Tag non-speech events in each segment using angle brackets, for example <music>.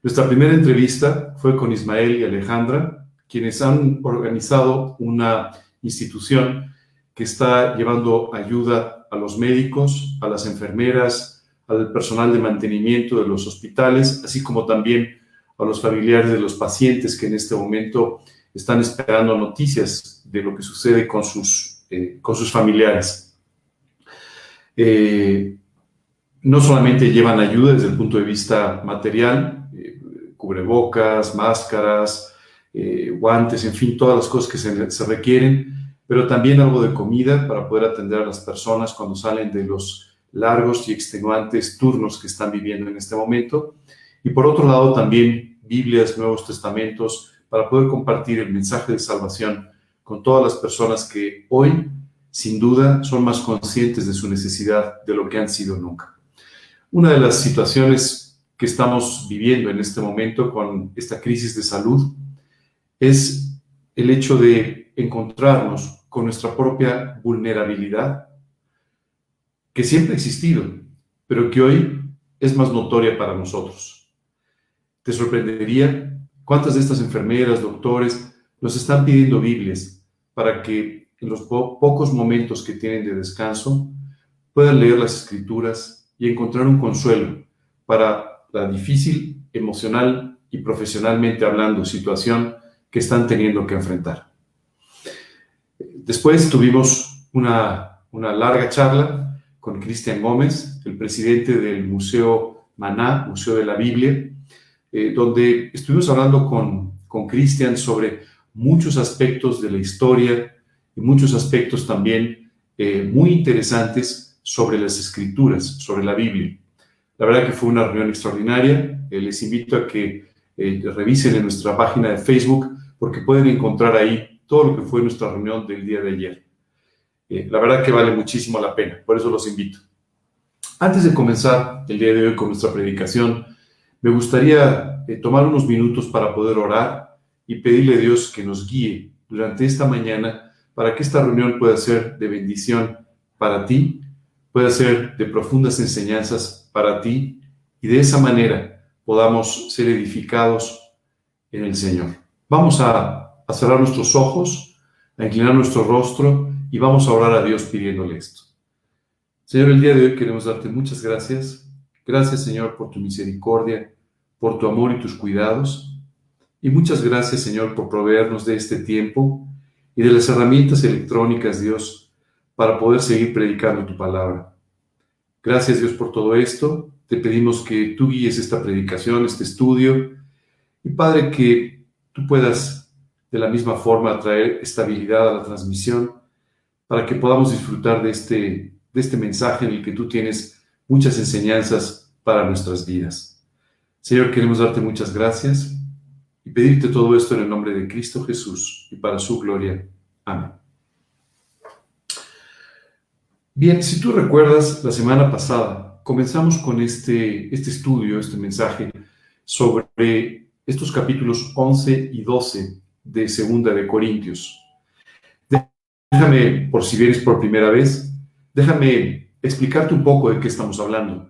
Nuestra primera entrevista fue con Ismael y Alejandra, quienes han organizado una institución que está llevando ayuda a los médicos, a las enfermeras, al personal de mantenimiento de los hospitales, así como también a los familiares de los pacientes que en este momento están esperando noticias de lo que sucede con sus, eh, con sus familiares. Eh, no solamente llevan ayuda desde el punto de vista material, cubrebocas, máscaras, guantes, en fin, todas las cosas que se, se requieren, pero también algo de comida para poder atender a las personas cuando salen de los largos y extenuantes turnos que están viviendo en este momento. Y por otro lado, también Biblias, Nuevos Testamentos, para poder compartir el mensaje de salvación con todas las personas que hoy, sin duda, son más conscientes de su necesidad de lo que han sido nunca. Una de las situaciones que estamos viviendo en este momento con esta crisis de salud es el hecho de encontrarnos con nuestra propia vulnerabilidad, que siempre ha existido, pero que hoy es más notoria para nosotros. Te sorprendería cuántas de estas enfermeras, doctores, nos están pidiendo Biblias para que en los pocos momentos que tienen de descanso puedan leer las escrituras y encontrar un consuelo para la difícil emocional y profesionalmente hablando situación que están teniendo que enfrentar. Después tuvimos una, larga charla con Cristian Gómez, el presidente del Museo Maná, Museo de la Biblia, eh, donde estuvimos hablando con, con Cristian sobre muchos aspectos de la historia y muchos aspectos también eh, muy interesantes sobre las escrituras, sobre la Biblia. La verdad que fue una reunión extraordinaria. Eh, les invito a que revisen en nuestra página de Facebook porque pueden encontrar ahí todo lo que fue nuestra reunión del día de ayer. Eh, la verdad que vale muchísimo la pena, por eso los invito. Antes de comenzar el día de hoy con nuestra predicación, me gustaría eh, tomar unos minutos para poder orar y pedirle a Dios que nos guíe durante esta mañana para que esta reunión pueda ser de bendición para ti, pueda ser de profundas enseñanzas para ti y de esa manera podamos ser edificados en el Señor. Vamos a cerrar nuestros ojos, a inclinar nuestro rostro y vamos a orar a Dios pidiéndole esto. Señor, el día de hoy queremos darte muchas gracias. Gracias, Señor, por tu misericordia, por tu amor y tus cuidados. Y muchas gracias, Señor, por proveernos de este tiempo y de las herramientas electrónicas, Dios, para poder seguir predicando tu palabra. Gracias, Dios, por todo esto. Te pedimos que tú guíes esta predicación, este estudio. Y Padre, que tú puedas de la misma forma traer estabilidad a la transmisión para que podamos disfrutar de este, de este mensaje en el que tú tienes muchas enseñanzas para nuestras vidas. Señor, queremos darte muchas gracias y pedirte todo esto en el nombre de Cristo Jesús y para su gloria. Amén. Bien, si tú recuerdas, la semana pasada comenzamos con este, este estudio, este mensaje sobre estos capítulos 11 y 12 de Segunda de Corintios. Déjame, por si vienes por primera vez, déjame explicarte un poco de qué estamos hablando.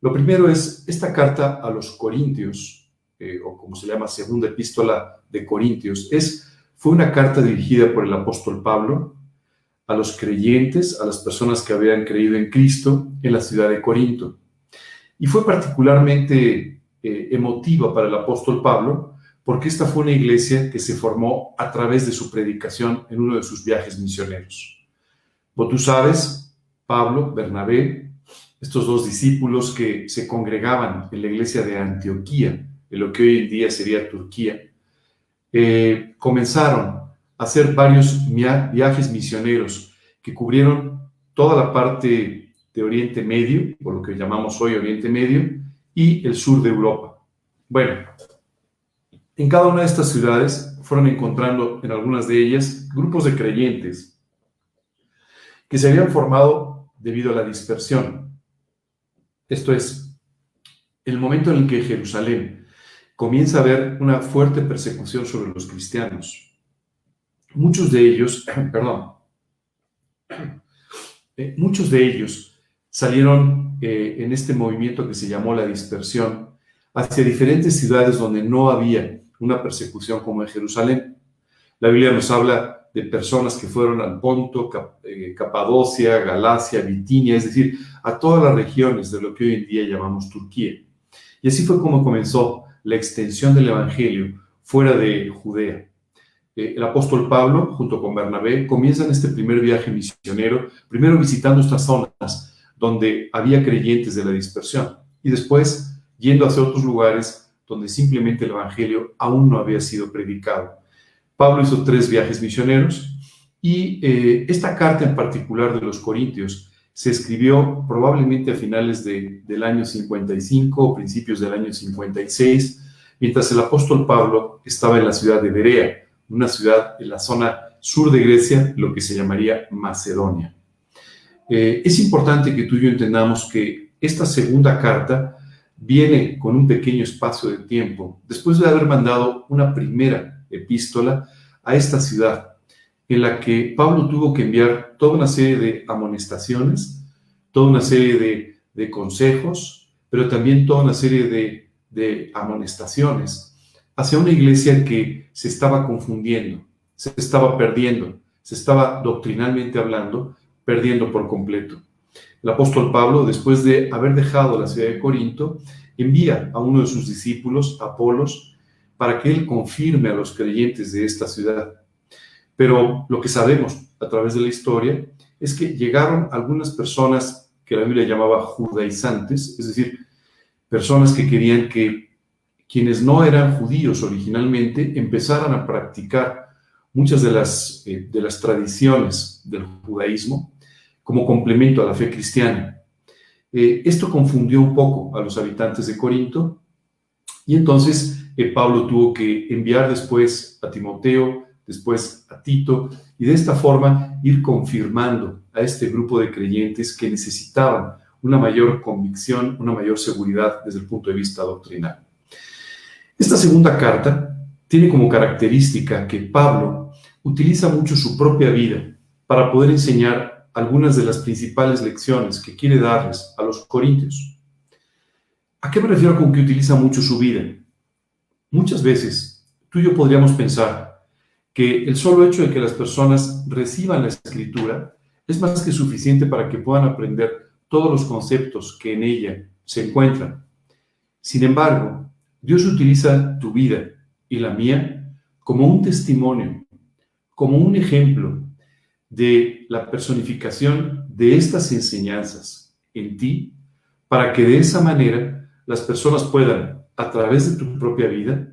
Lo primero es esta carta a los Corintios, eh, o como se llama Segunda Epístola de Corintios, es, fue una carta dirigida por el apóstol Pablo a los creyentes, a las personas que habían creído en Cristo en la ciudad de Corinto. Y fue particularmente eh, emotiva para el apóstol Pablo porque esta fue una iglesia que se formó a través de su predicación en uno de sus viajes misioneros. Vos tú sabes, Pablo, Bernabé, estos dos discípulos que se congregaban en la iglesia de Antioquía, en lo que hoy en día sería Turquía, eh, comenzaron hacer varios viajes misioneros que cubrieron toda la parte de Oriente Medio, por lo que llamamos hoy Oriente Medio, y el sur de Europa. Bueno, en cada una de estas ciudades fueron encontrando en algunas de ellas grupos de creyentes que se habían formado debido a la dispersión. Esto es, el momento en el que Jerusalén comienza a haber una fuerte persecución sobre los cristianos. Muchos de ellos, <clears throat> perdón, <clears throat> eh, muchos de ellos salieron eh, en este movimiento que se llamó la dispersión hacia diferentes ciudades donde no había una persecución como en Jerusalén. La Biblia nos habla de personas que fueron al Ponto, eh, Capadocia, Galacia, Bitinia, es decir, a todas las regiones de lo que hoy en día llamamos Turquía. Y así fue como comenzó la extensión del Evangelio fuera de Judea. Eh, el apóstol Pablo, junto con Bernabé, comienzan este primer viaje misionero, primero visitando estas zonas donde había creyentes de la dispersión y después yendo hacia otros lugares donde simplemente el Evangelio aún no había sido predicado. Pablo hizo tres viajes misioneros y eh, esta carta en particular de los Corintios se escribió probablemente a finales del año 55 o principios del año 56, mientras el apóstol Pablo estaba en la ciudad de Berea, una ciudad en la zona sur de Grecia, lo que se llamaría Macedonia. Eh, es importante que tú y yo entendamos que esta segunda carta viene con un pequeño espacio de tiempo, después de haber mandado una primera epístola a esta ciudad, en la que Pablo tuvo que enviar toda una serie de amonestaciones, toda una serie de, consejos, pero también toda una serie de, de amonestaciones hacia una iglesia que se estaba confundiendo, se estaba perdiendo, se estaba doctrinalmente hablando, perdiendo por completo. El apóstol Pablo, después de haber dejado la ciudad de Corinto, envía a uno de sus discípulos, Apolos, para que Él confirme a los creyentes de esta ciudad. Pero lo que sabemos a través de la historia es que llegaron algunas personas que la Biblia llamaba judaizantes, es decir, personas que querían que quienes no eran judíos originalmente empezaran a practicar muchas de las, eh, de las tradiciones del judaísmo como complemento a la fe cristiana. Eh, esto confundió un poco a los habitantes de Corinto y entonces Pablo tuvo que enviar después a Timoteo, después a Tito, y de esta forma ir confirmando a este grupo de creyentes que necesitaban una mayor convicción, una mayor seguridad desde el punto de vista doctrinal. Esta segunda carta tiene como característica que Pablo utiliza mucho su propia vida para poder enseñar algunas de las principales lecciones que quiere darles a los corintios. ¿A qué me refiero con que utiliza mucho su vida? Muchas veces tú y yo podríamos pensar que el solo hecho de que las personas reciban la escritura es más que suficiente para que puedan aprender todos los conceptos que en ella se encuentran. Sin embargo, Dios utiliza tu vida y la mía como un testimonio, como un ejemplo de la personificación de estas enseñanzas en ti, para que de esa manera las personas puedan a través de tu propia vida,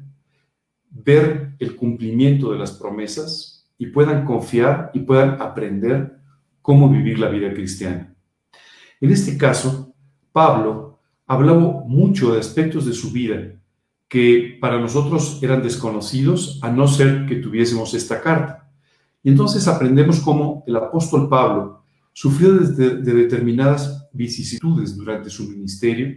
ver el cumplimiento de las promesas y puedan confiar y puedan aprender cómo vivir la vida cristiana. En este caso, Pablo habló mucho de aspectos de su vida que para nosotros eran desconocidos a no ser que tuviésemos esta carta. Y entonces aprendemos cómo el apóstol Pablo sufrió de, de determinadas vicisitudes durante su ministerio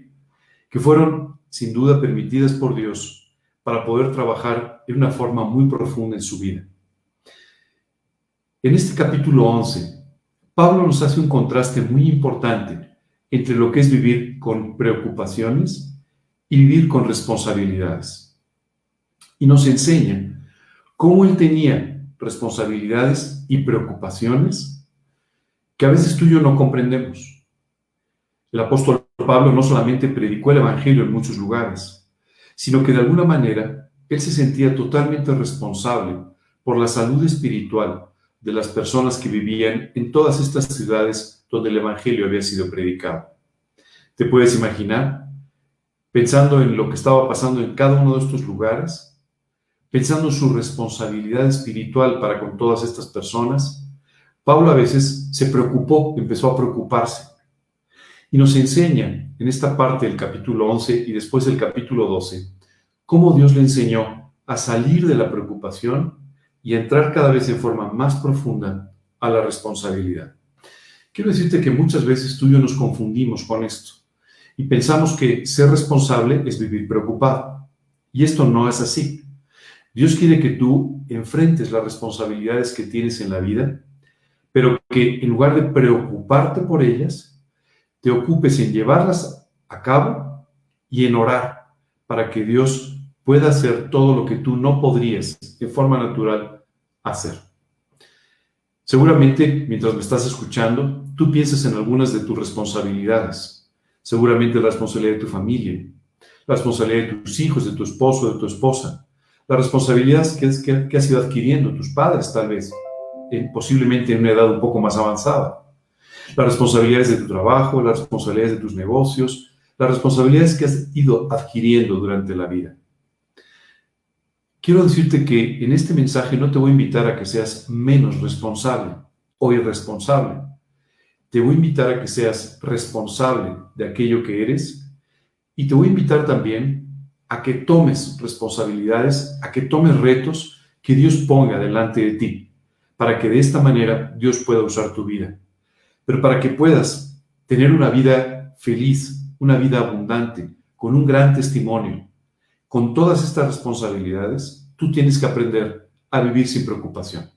que fueron sin duda permitidas por Dios para poder trabajar de una forma muy profunda en su vida. En este capítulo 11, Pablo nos hace un contraste muy importante entre lo que es vivir con preocupaciones y vivir con responsabilidades. Y nos enseña cómo él tenía responsabilidades y preocupaciones que a veces tú y yo no comprendemos. El apóstol Pablo no solamente predicó el Evangelio en muchos lugares, sino que de alguna manera él se sentía totalmente responsable por la salud espiritual de las personas que vivían en todas estas ciudades donde el Evangelio había sido predicado. ¿Te puedes imaginar? Pensando en lo que estaba pasando en cada uno de estos lugares, pensando en su responsabilidad espiritual para con todas estas personas, Pablo a veces se preocupó, empezó a preocuparse y nos enseña en esta parte del capítulo 11 y después del capítulo 12 cómo Dios le enseñó a salir de la preocupación y a entrar cada vez en forma más profunda a la responsabilidad. Quiero decirte que muchas veces tú y yo nos confundimos con esto y pensamos que ser responsable es vivir preocupado. Y esto no es así. Dios quiere que tú enfrentes las responsabilidades que tienes en la vida, pero que en lugar de preocuparte por ellas, te ocupes en llevarlas a cabo y en orar para que Dios pueda hacer todo lo que tú no podrías de forma natural hacer. Seguramente, mientras me estás escuchando, tú piensas en algunas de tus responsabilidades. Seguramente la responsabilidad de tu familia, la responsabilidad de tus hijos, de tu esposo, de tu esposa, la responsabilidad que, que, has ido adquiriendo tus padres, tal vez, posiblemente en una edad un poco más avanzada. Las responsabilidades de tu trabajo, las responsabilidades de tus negocios, las responsabilidades que has ido adquiriendo durante la vida. Quiero decirte que en este mensaje no te voy a invitar a que seas menos responsable o irresponsable. Te voy a invitar a que seas responsable de aquello que eres y te voy a invitar también a que tomes responsabilidades, a que tomes retos que Dios ponga delante de ti, para que de esta manera Dios pueda usar tu vida. Pero para que puedas tener una vida feliz, una vida abundante, con un gran testimonio, con todas estas responsabilidades, tú tienes que aprender a vivir sin preocupación.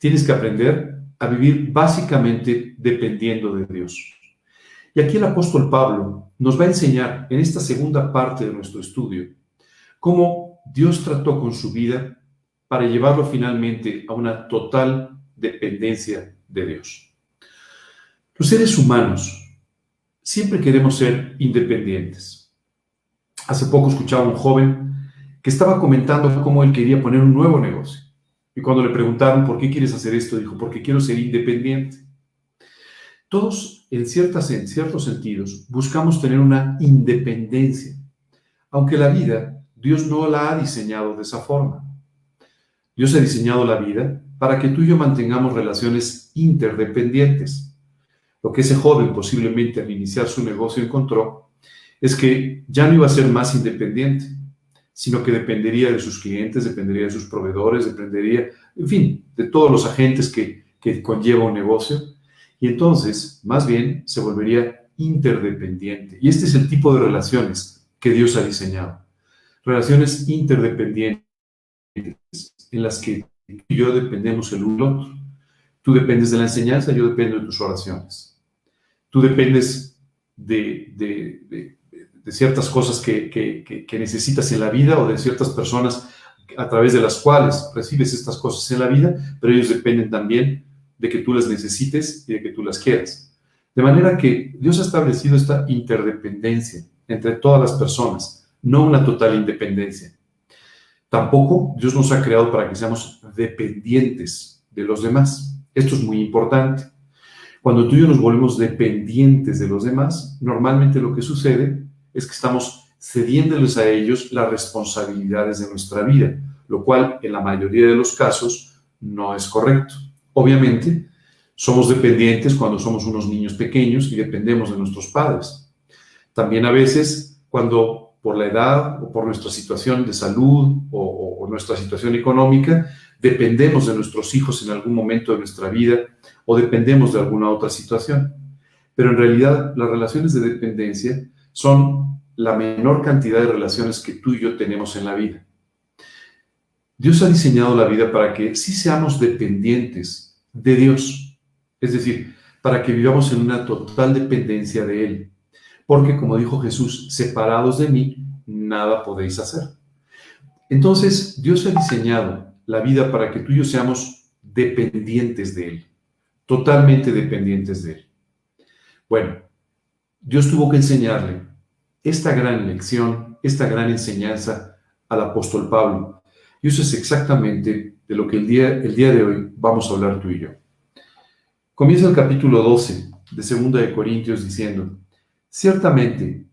Tienes que aprender a vivir básicamente dependiendo de Dios. Y aquí el apóstol Pablo nos va a enseñar en esta segunda parte de nuestro estudio cómo Dios trató con su vida para llevarlo finalmente a una total dependencia de Dios. Los seres humanos siempre queremos ser independientes. Hace poco escuchaba a un joven que estaba comentando cómo él quería poner un nuevo negocio. Y cuando le preguntaron, ¿por qué quieres hacer esto? Dijo, porque quiero ser independiente. Todos, en, ciertas, en ciertos sentidos, buscamos tener una independencia, aunque la vida, Dios no la ha diseñado de esa forma. Dios ha diseñado la vida para que tú y yo mantengamos relaciones interdependientes. Lo que ese joven posiblemente al iniciar su negocio encontró es que ya no iba a ser más independiente, sino que dependería de sus clientes, dependería de sus proveedores, dependería, en fin, de todos los agentes que, que conlleva un negocio. Y entonces, más bien, se volvería interdependiente. Y este es el tipo de relaciones que Dios ha diseñado. Relaciones interdependientes en las que yo dependemos el uno del otro. Tú dependes de la enseñanza, yo dependo de tus oraciones. Tú dependes de, de ciertas cosas que, necesitas en la vida o de ciertas personas a través de las cuales recibes estas cosas en la vida, pero ellos dependen también de que tú las necesites y de que tú las quieras. De manera que Dios ha establecido esta interdependencia entre todas las personas, no una total independencia. Tampoco Dios nos ha creado para que seamos dependientes de los demás. Esto es muy importante. Cuando tú y yo nos volvemos dependientes de los demás, normalmente lo que sucede es que estamos cediéndoles a ellos las responsabilidades de nuestra vida, lo cual en la mayoría de los casos no es correcto. Obviamente, somos dependientes cuando somos unos niños pequeños y dependemos de nuestros padres. También a veces cuando por la edad o por nuestra situación de salud o, o, nuestra situación económica, dependemos de nuestros hijos en algún momento de nuestra vida o dependemos de alguna otra situación. Pero en realidad las relaciones de dependencia son la menor cantidad de relaciones que tú y yo tenemos en la vida. Dios ha diseñado la vida para que sí seamos dependientes de Dios, es decir, para que vivamos en una total dependencia de Él. Porque, como dijo Jesús, separados de mí, nada podéis hacer. Entonces, Dios ha diseñado la vida para que tú y yo seamos dependientes de Él, totalmente dependientes de Él. Bueno, Dios tuvo que enseñarle esta gran lección, esta gran enseñanza al apóstol Pablo. Y eso es exactamente de lo que el día, el día de hoy vamos a hablar tú y yo. Comienza el capítulo 12 de Segunda de Corintios diciendo, ciertamente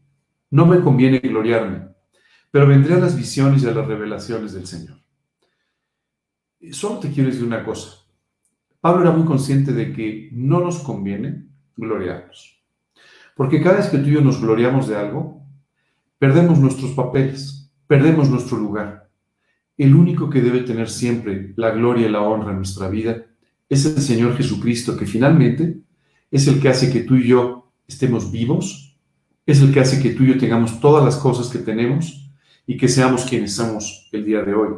no me conviene gloriarme, pero vendré a las visiones y a las revelaciones del Señor. Solo te quiero decir una cosa. Pablo era muy consciente de que no nos conviene gloriarnos. Porque cada vez que tú y yo nos gloriamos de algo, perdemos nuestros papeles, perdemos nuestro lugar. El único que debe tener siempre la gloria y la honra en nuestra vida es el Señor Jesucristo, que finalmente es el que hace que tú y yo estemos vivos, es el que hace que tú y yo tengamos todas las cosas que tenemos y que seamos quienes somos el día de hoy.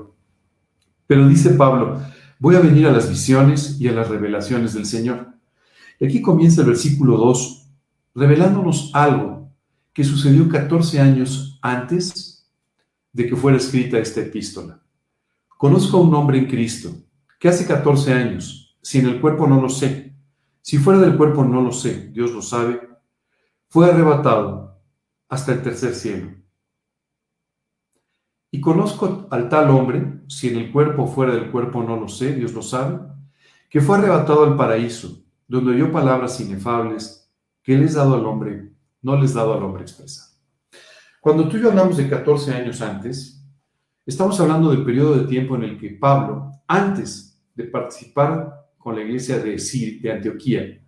Pero dice Pablo, voy a venir a las visiones y a las revelaciones del Señor. Y aquí comienza el versículo 2 revelándonos algo que sucedió 14 años antes de que fuera escrita esta epístola. Conozco a un hombre en Cristo que hace 14 años, si en el cuerpo no lo sé, si fuera del cuerpo no lo sé, Dios lo sabe, fue arrebatado hasta el tercer cielo. Y conozco al tal hombre, si en el cuerpo o fuera del cuerpo no lo sé, Dios lo sabe, que fue arrebatado al paraíso, donde oyó palabras inefables que les dado al hombre, no les dado al hombre expresar. Cuando tú y yo hablamos de 14 años antes, estamos hablando del periodo de tiempo en el que Pablo, antes de participar con la iglesia de, de Antioquía,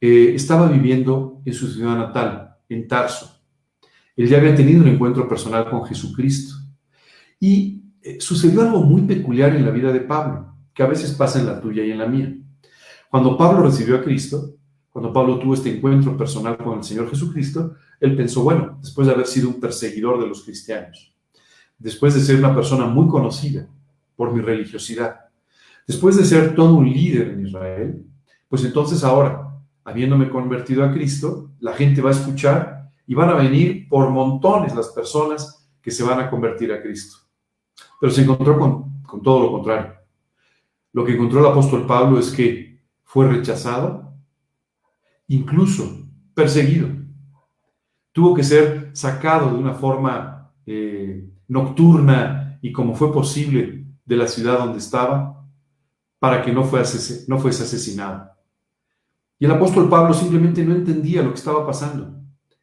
eh, estaba viviendo en su ciudad natal, en Tarso. Él ya había tenido un encuentro personal con Jesucristo. Y eh, sucedió algo muy peculiar en la vida de Pablo, que a veces pasa en la tuya y en la mía. Cuando Pablo recibió a Cristo, cuando Pablo tuvo este encuentro personal con el Señor Jesucristo, él pensó, bueno, después de haber sido un perseguidor de los cristianos, después de ser una persona muy conocida por mi religiosidad, después de ser todo un líder en Israel, pues entonces ahora, habiéndome convertido a Cristo, la gente va a escuchar y van a venir por montones las personas que se van a convertir a Cristo. Pero se encontró con, con todo lo contrario. Lo que encontró el apóstol Pablo es que fue rechazado, incluso perseguido. Tuvo que ser sacado de una forma eh, nocturna y como fue posible de la ciudad donde estaba para que no, fuese, no fuese asesinado. Y el apóstol Pablo simplemente no entendía lo que estaba pasando.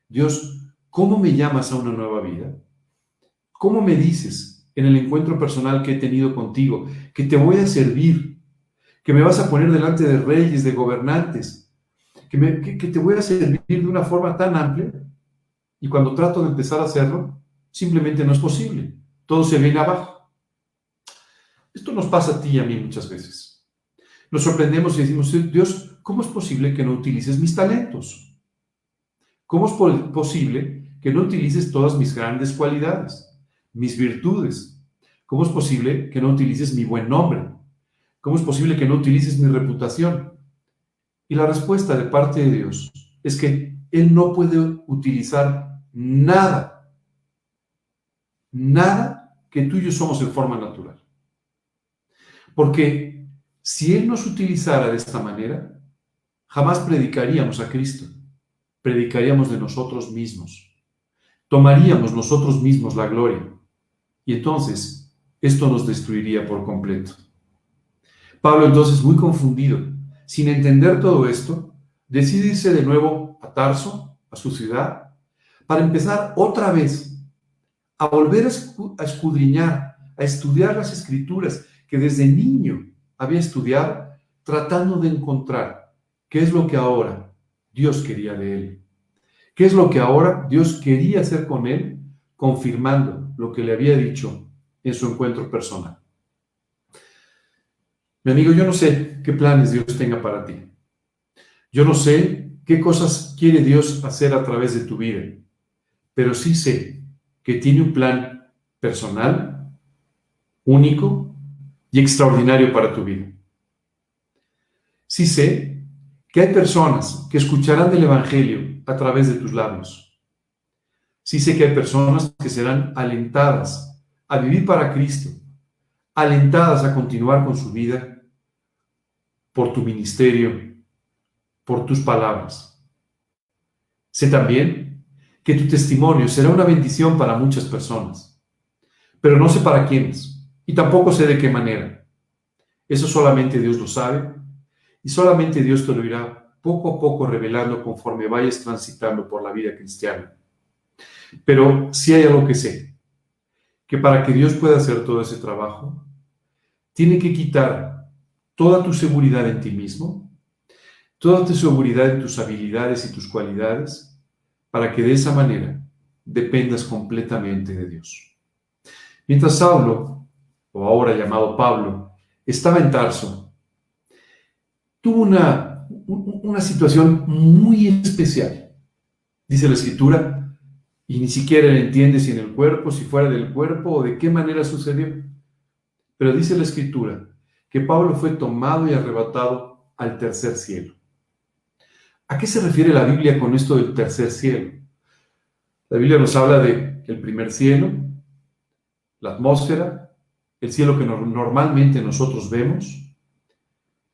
Dios, ¿cómo me llamas a una nueva vida? ¿Cómo me dices en el encuentro personal que he tenido contigo, que te voy a servir, que me vas a poner delante de reyes, de gobernantes, que, te voy a servir de una forma tan amplia, y cuando trato de empezar a hacerlo, simplemente no es posible, todo se viene abajo. Esto nos pasa a ti y a mí muchas veces. Nos sorprendemos y decimos, Dios, ¿cómo es posible que no utilices mis talentos? ¿Cómo es posible que no utilices todas mis grandes cualidades? mis virtudes? ¿Cómo es posible que no utilices mi buen nombre? ¿Cómo es posible que no utilices mi reputación? Y la respuesta de parte de Dios es que Él no puede utilizar nada, nada que tú y yo somos en forma natural. Porque si Él nos utilizara de esta manera, jamás predicaríamos a Cristo, predicaríamos de nosotros mismos, tomaríamos nosotros mismos la gloria y entonces esto nos destruiría por completo. Pablo entonces, muy confundido, sin entender todo esto, decide irse de nuevo a Tarso, a su ciudad, para empezar otra vez a volver a escudriñar, a estudiar las escrituras que desde niño había estudiado, tratando de encontrar qué es lo que ahora Dios quería de él. ¿Qué es lo que ahora Dios quería hacer con él, confirmando lo que le había dicho en su encuentro personal. Mi amigo, yo no sé qué planes Dios tenga para ti. Yo no sé qué cosas quiere Dios hacer a través de tu vida, pero sí sé que tiene un plan personal, único y extraordinario para tu vida. Sí sé que hay personas que escucharán del Evangelio a través de tus labios Sí sé que hay personas que serán alentadas a vivir para Cristo, alentadas a continuar con su vida por tu ministerio, por tus palabras. Sé también que tu testimonio será una bendición para muchas personas, pero no sé para quiénes y tampoco sé de qué manera. Eso solamente Dios lo sabe y solamente Dios te lo irá poco a poco revelando conforme vayas transitando por la vida cristiana. Pero si hay algo que sé, que para que Dios pueda hacer todo ese trabajo, tiene que quitar toda tu seguridad en ti mismo, toda tu seguridad en tus habilidades y tus cualidades, para que de esa manera dependas completamente de Dios. Mientras Saulo, o ahora llamado Pablo, estaba en Tarso, tuvo una, una situación muy especial. Dice la escritura y ni siquiera entiende si en el cuerpo, si fuera del cuerpo o de qué manera sucedió. Pero dice la escritura que Pablo fue tomado y arrebatado al tercer cielo. ¿A qué se refiere la Biblia con esto del tercer cielo? La Biblia nos habla de el primer cielo, la atmósfera, el cielo que normalmente nosotros vemos,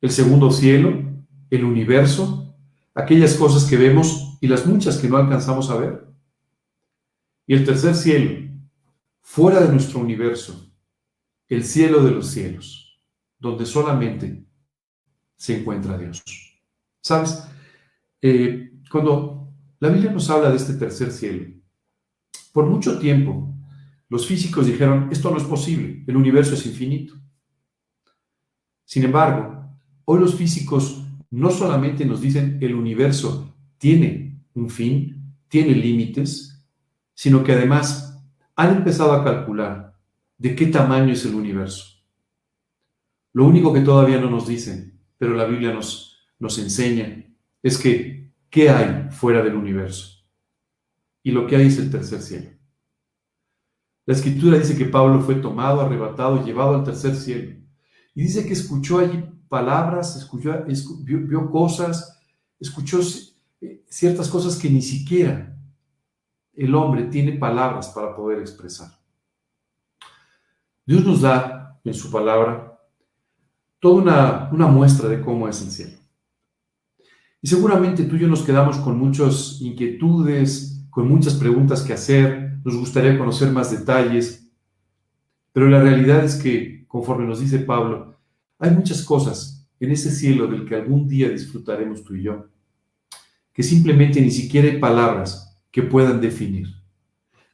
el segundo cielo, el universo, aquellas cosas que vemos y las muchas que no alcanzamos a ver. Y el tercer cielo, fuera de nuestro universo, el cielo de los cielos, donde solamente se encuentra Dios. ¿Sabes? Eh, cuando la Biblia nos habla de este tercer cielo, por mucho tiempo los físicos dijeron, esto no es posible, el universo es infinito. Sin embargo, hoy los físicos no solamente nos dicen el universo tiene un fin, tiene límites, sino que además han empezado a calcular de qué tamaño es el universo. Lo único que todavía no nos dicen, pero la Biblia nos, enseña, es que ¿qué hay fuera del universo? Y lo que hay es el tercer cielo. La escritura dice que Pablo fue tomado, arrebatado, llevado al tercer cielo. Y dice que escuchó allí palabras, escuchó, vio, cosas, escuchó eh, ciertas cosas que ni siquiera el hombre tiene palabras para poder expresar. Dios nos da en su palabra toda una, una muestra de cómo es el cielo. Y seguramente tú y yo nos quedamos con muchas inquietudes, con muchas preguntas que hacer, nos gustaría conocer más detalles, pero la realidad es que, conforme nos dice Pablo, hay muchas cosas en ese cielo del que algún día disfrutaremos tú y yo, que simplemente ni siquiera hay palabras que puedan definir.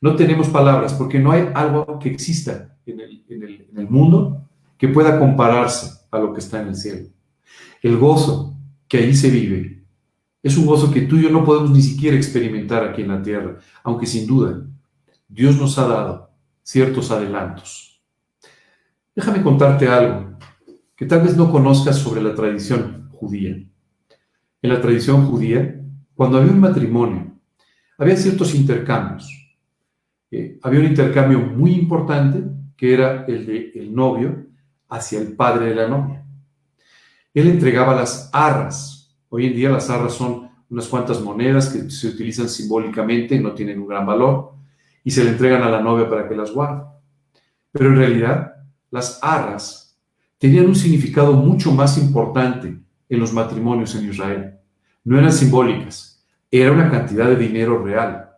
No tenemos palabras porque no hay algo que exista en el, en el mundo que pueda compararse a lo que está en el cielo. El gozo que allí se vive es un gozo que tú y yo no podemos ni siquiera experimentar aquí en la tierra, aunque sin duda Dios nos ha dado ciertos adelantos. Déjame contarte algo que tal vez no conozcas sobre la tradición judía. En la tradición judía, cuando había un matrimonio, había ciertos intercambios. Eh, había un intercambio muy importante que era el de el novio hacia el padre de la novia. Él entregaba las arras. Hoy en día las arras son unas cuantas monedas que se utilizan simbólicamente, no tienen un gran valor y se le entregan a la novia para que las guarde. Pero en realidad, las arras tenían un significado mucho más importante en los matrimonios en Israel. No eran simbólicas, era una cantidad de dinero real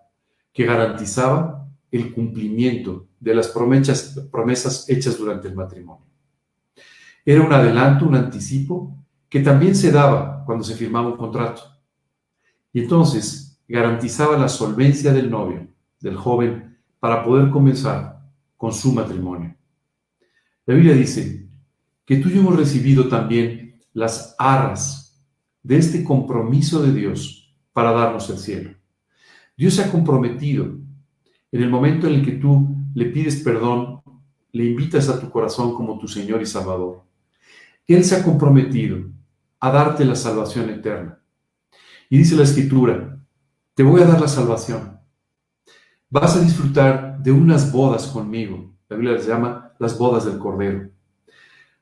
que garantizaba el cumplimiento de las promesas, promesas hechas durante el matrimonio. Era un adelanto, un anticipo, que también se daba cuando se firmaba un contrato. Y entonces garantizaba la solvencia del novio del joven para poder comenzar con su matrimonio. La Biblia dice que tú y yo hemos recibido también las arras de este compromiso de Dios para darnos el cielo. Dios se ha comprometido en el momento en el que tú le pides perdón, le invitas a tu corazón como tu Señor y Salvador. Él se ha comprometido a darte la salvación eterna. Y dice la Escritura, te voy a dar la salvación Vas a disfrutar de unas bodas conmigo. La Biblia les llama las bodas del Cordero.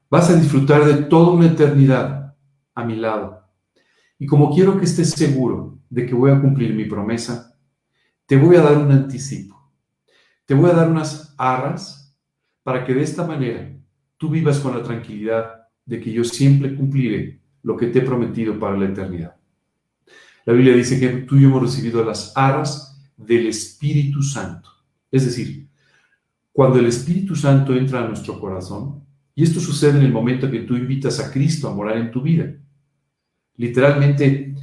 Vas a disfrutar de toda una eternidad a mi lado. Y como quiero que estés seguro de que voy a cumplir mi promesa, te voy a dar un anticipo. Te voy a dar unas arras para que de esta manera tú vivas con la tranquilidad de que yo siempre cumpliré lo que te he prometido para la eternidad. La Biblia dice que tú y yo hemos recibido las arras del Espíritu Santo. Es decir, cuando el Espíritu Santo entra a nuestro corazón, y esto sucede en el momento que tú invitas a Cristo a morar en tu vida, literalmente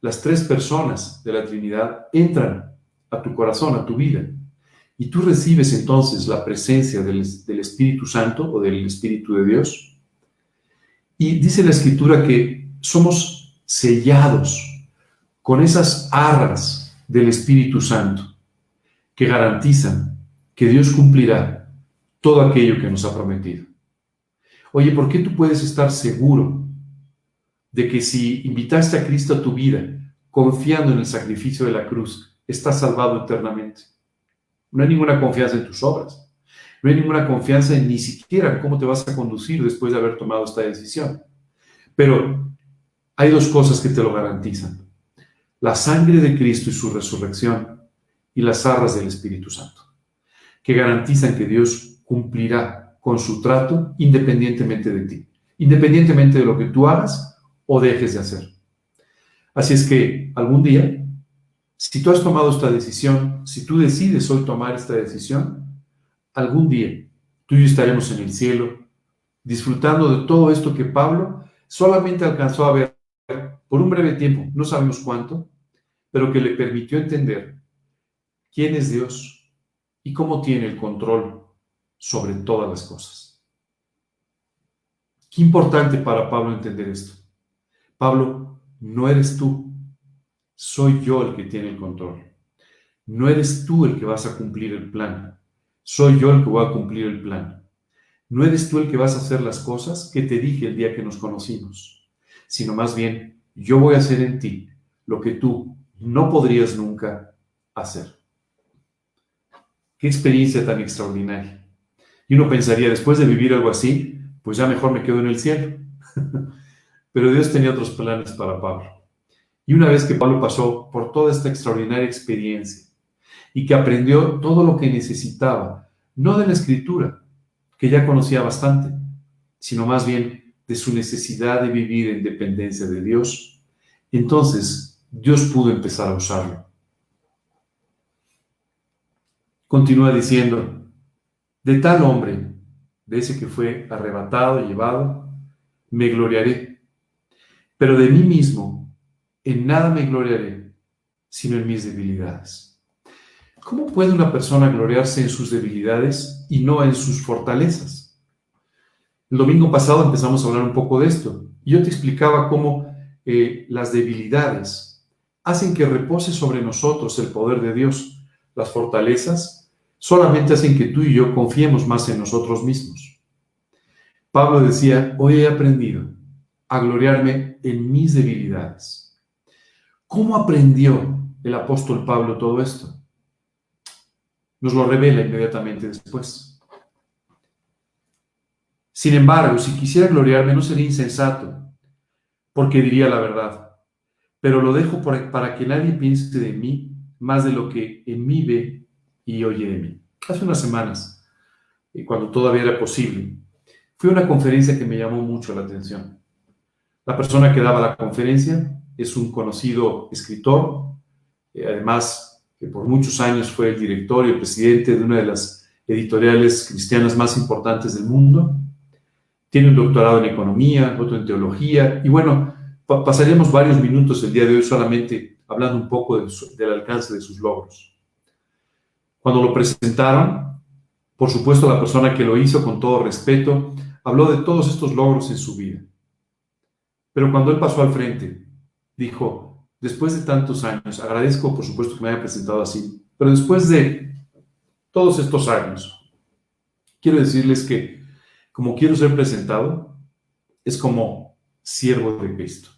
las tres personas de la Trinidad entran a tu corazón, a tu vida, y tú recibes entonces la presencia del, del Espíritu Santo o del Espíritu de Dios. Y dice la Escritura que somos sellados con esas arras del Espíritu Santo, que garantizan que Dios cumplirá todo aquello que nos ha prometido. Oye, ¿por qué tú puedes estar seguro de que si invitaste a Cristo a tu vida, confiando en el sacrificio de la cruz, estás salvado eternamente? No hay ninguna confianza en tus obras. No hay ninguna confianza en ni siquiera cómo te vas a conducir después de haber tomado esta decisión. Pero hay dos cosas que te lo garantizan la sangre de Cristo y su resurrección y las arras del Espíritu Santo, que garantizan que Dios cumplirá con su trato independientemente de ti, independientemente de lo que tú hagas o dejes de hacer. Así es que algún día, si tú has tomado esta decisión, si tú decides hoy tomar esta decisión, algún día tú y yo estaremos en el cielo disfrutando de todo esto que Pablo solamente alcanzó a ver por un breve tiempo, no sabemos cuánto, pero que le permitió entender quién es Dios y cómo tiene el control sobre todas las cosas. Qué importante para Pablo entender esto. Pablo, no eres tú, soy yo el que tiene el control. No eres tú el que vas a cumplir el plan, soy yo el que voy a cumplir el plan. No eres tú el que vas a hacer las cosas que te dije el día que nos conocimos, sino más bien yo voy a hacer en ti lo que tú no podrías nunca hacer. Qué experiencia tan extraordinaria. Y uno pensaría, después de vivir algo así, pues ya mejor me quedo en el cielo. <laughs> Pero Dios tenía otros planes para Pablo. Y una vez que Pablo pasó por toda esta extraordinaria experiencia y que aprendió todo lo que necesitaba, no de la escritura, que ya conocía bastante, sino más bien de su necesidad de vivir en dependencia de Dios, entonces Dios pudo empezar a usarlo. Continúa diciendo, de tal hombre, de ese que fue arrebatado llevado, me gloriaré, pero de mí mismo en nada me gloriaré, sino en mis debilidades. ¿Cómo puede una persona gloriarse en sus debilidades y no en sus fortalezas? El domingo pasado empezamos a hablar un poco de esto. Yo te explicaba cómo eh, las debilidades hacen que repose sobre nosotros el poder de Dios. Las fortalezas solamente hacen que tú y yo confiemos más en nosotros mismos. Pablo decía, hoy he aprendido a gloriarme en mis debilidades. ¿Cómo aprendió el apóstol Pablo todo esto? Nos lo revela inmediatamente después. Sin embargo, si quisiera gloriarme no sería insensato, porque diría la verdad. Pero lo dejo para que nadie piense de mí más de lo que en mí ve y oye de mí. Hace unas semanas, eh, cuando todavía era posible, fui a una conferencia que me llamó mucho la atención. La persona que daba la conferencia es un conocido escritor, eh, además que por muchos años fue el director y el presidente de una de las editoriales cristianas más importantes del mundo tiene un doctorado en economía, otro en teología, y bueno, pasaríamos varios minutos el día de hoy solamente hablando un poco del alcance de sus logros. Cuando lo presentaron, por supuesto la persona que lo hizo con todo respeto, habló de todos estos logros en su vida. Pero cuando él pasó al frente, dijo, después de tantos años, agradezco por supuesto que me haya presentado así, pero después de todos estos años, quiero decirles que como quiero ser presentado, es como siervo de Cristo.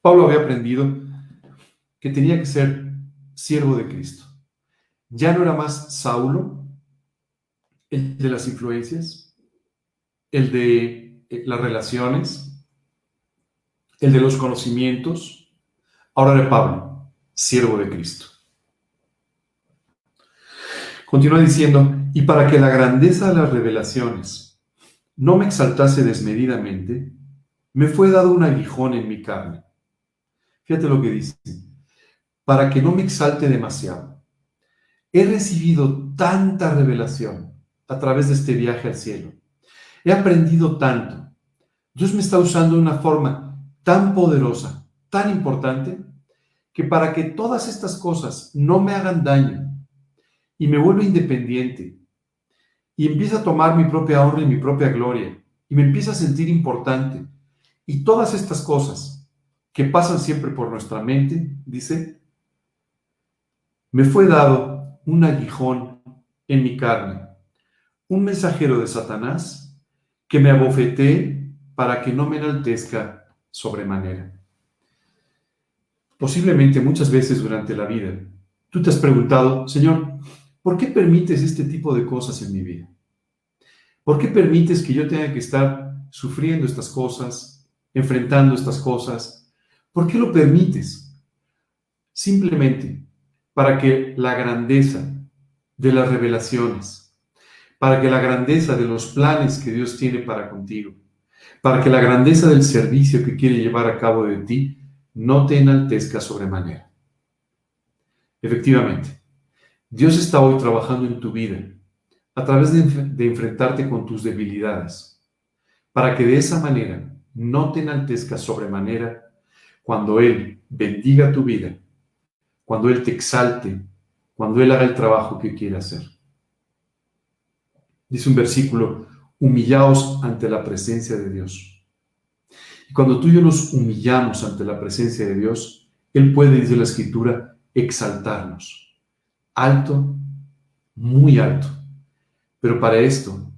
Pablo había aprendido que tenía que ser siervo de Cristo. Ya no era más Saulo, el de las influencias, el de eh, las relaciones, el de los conocimientos. Ahora era Pablo, siervo de Cristo. Continúa diciendo, y para que la grandeza de las revelaciones no me exaltase desmedidamente, me fue dado un aguijón en mi carne. Fíjate lo que dice, para que no me exalte demasiado. He recibido tanta revelación a través de este viaje al cielo. He aprendido tanto. Dios me está usando de una forma tan poderosa, tan importante, que para que todas estas cosas no me hagan daño, y me vuelvo independiente y empiezo a tomar mi propia honra y mi propia gloria y me empiezo a sentir importante. Y todas estas cosas que pasan siempre por nuestra mente, dice, me fue dado un aguijón en mi carne, un mensajero de Satanás que me abofeté para que no me enaltezca sobremanera. Posiblemente muchas veces durante la vida, tú te has preguntado, Señor, ¿Por qué permites este tipo de cosas en mi vida? ¿Por qué permites que yo tenga que estar sufriendo estas cosas, enfrentando estas cosas? ¿Por qué lo permites? Simplemente para que la grandeza de las revelaciones, para que la grandeza de los planes que Dios tiene para contigo, para que la grandeza del servicio que quiere llevar a cabo de ti no te enaltezca sobremanera. Efectivamente, Dios está hoy trabajando en tu vida a través de, enfrentarte con tus debilidades, para que de esa manera no te enaltezca sobremanera cuando Él bendiga tu vida, cuando Él te exalte, cuando Él haga el trabajo que quiere hacer. Dice un versículo, humillaos ante la presencia de Dios. Y cuando tú y yo nos humillamos ante la presencia de Dios, Él puede, dice la Escritura, exaltarnos. Alto, muy alto. Pero para esto,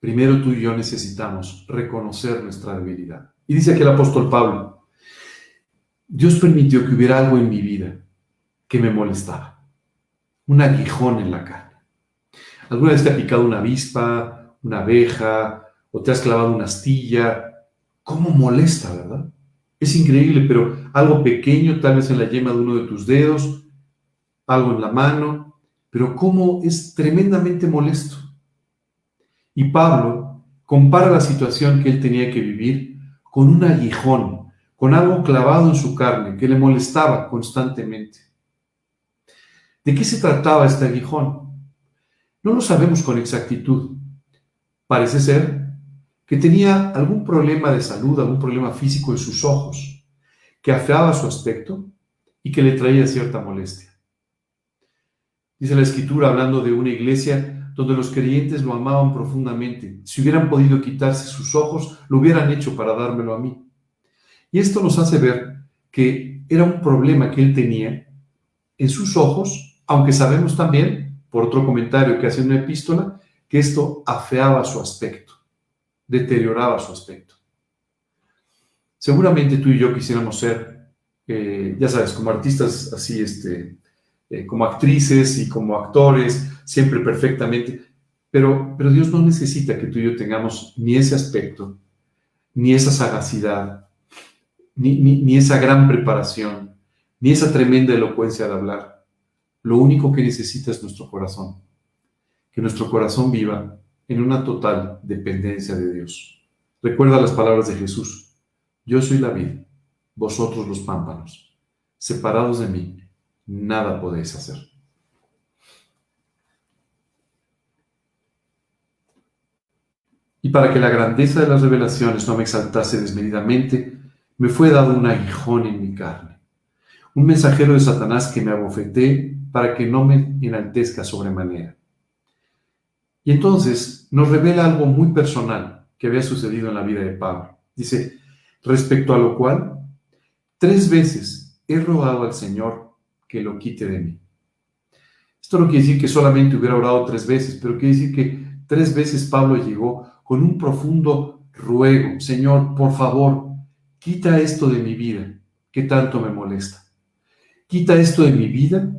primero tú y yo necesitamos reconocer nuestra debilidad. Y dice aquí el apóstol Pablo, Dios permitió que hubiera algo en mi vida que me molestaba. Un aguijón en la carne. ¿Alguna vez te ha picado una avispa, una abeja, o te has clavado una astilla? ¿Cómo molesta, verdad? Es increíble, pero algo pequeño, tal vez en la yema de uno de tus dedos, algo en la mano, pero cómo es tremendamente molesto. Y Pablo compara la situación que él tenía que vivir con un aguijón, con algo clavado en su carne que le molestaba constantemente. ¿De qué se trataba este aguijón? No lo sabemos con exactitud. Parece ser que tenía algún problema de salud, algún problema físico en sus ojos, que afeaba su aspecto y que le traía cierta molestia. Dice la escritura hablando de una iglesia donde los creyentes lo amaban profundamente. Si hubieran podido quitarse sus ojos, lo hubieran hecho para dármelo a mí. Y esto nos hace ver que era un problema que él tenía en sus ojos, aunque sabemos también por otro comentario que hace una epístola, que esto afeaba su aspecto, deterioraba su aspecto. Seguramente tú y yo quisiéramos ser, eh, ya sabes, como artistas así, este, eh, como actrices y como actores, siempre perfectamente, pero, pero Dios no necesita que tú y yo tengamos ni ese aspecto, ni esa sagacidad, ni, ni esa gran preparación, ni esa tremenda elocuencia de hablar. Lo único que necesita es nuestro corazón. Que nuestro corazón viva en una total dependencia de Dios. Recuerda las palabras de Jesús. Yo soy la vida, vosotros los pámpanos. Separados de mí, nada podéis hacer. Y para que la grandeza de las revelaciones no me exaltase desmedidamente, me fue dado un aguijón en mi carne, un mensajero de Satanás que me abofeté para que no me enaltezca sobremanera. Y entonces nos revela algo muy personal que había sucedido en la vida de Pablo. Dice, respecto a lo cual, tres veces he rogado al Señor que lo quite de mí. Esto no quiere decir que solamente hubiera orado tres veces, pero quiere decir que tres veces Pablo llegó con un profundo ruego, Señor, por favor, quita esto de mi vida, que tanto me molesta. Quita esto de mi vida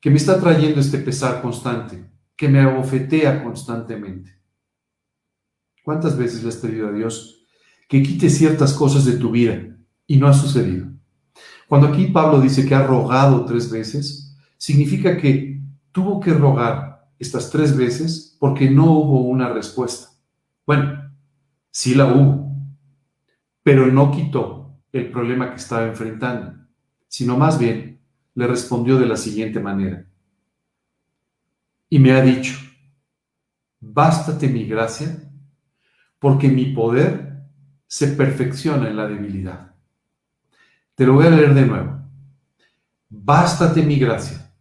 que me está trayendo este pesar constante, que me abofetea constantemente. ¿Cuántas veces le has pedido a Dios que quite ciertas cosas de tu vida y no ha sucedido? Cuando aquí Pablo dice que ha rogado tres veces, significa que tuvo que rogar estas tres veces porque no hubo una respuesta. Bueno, sí la hubo, pero no quitó el problema que estaba enfrentando, sino más bien le respondió de la siguiente manera. Y me ha dicho, bástate mi gracia, porque mi poder se perfecciona en la debilidad. Te lo voy a leer de nuevo. Bástate mi gracia,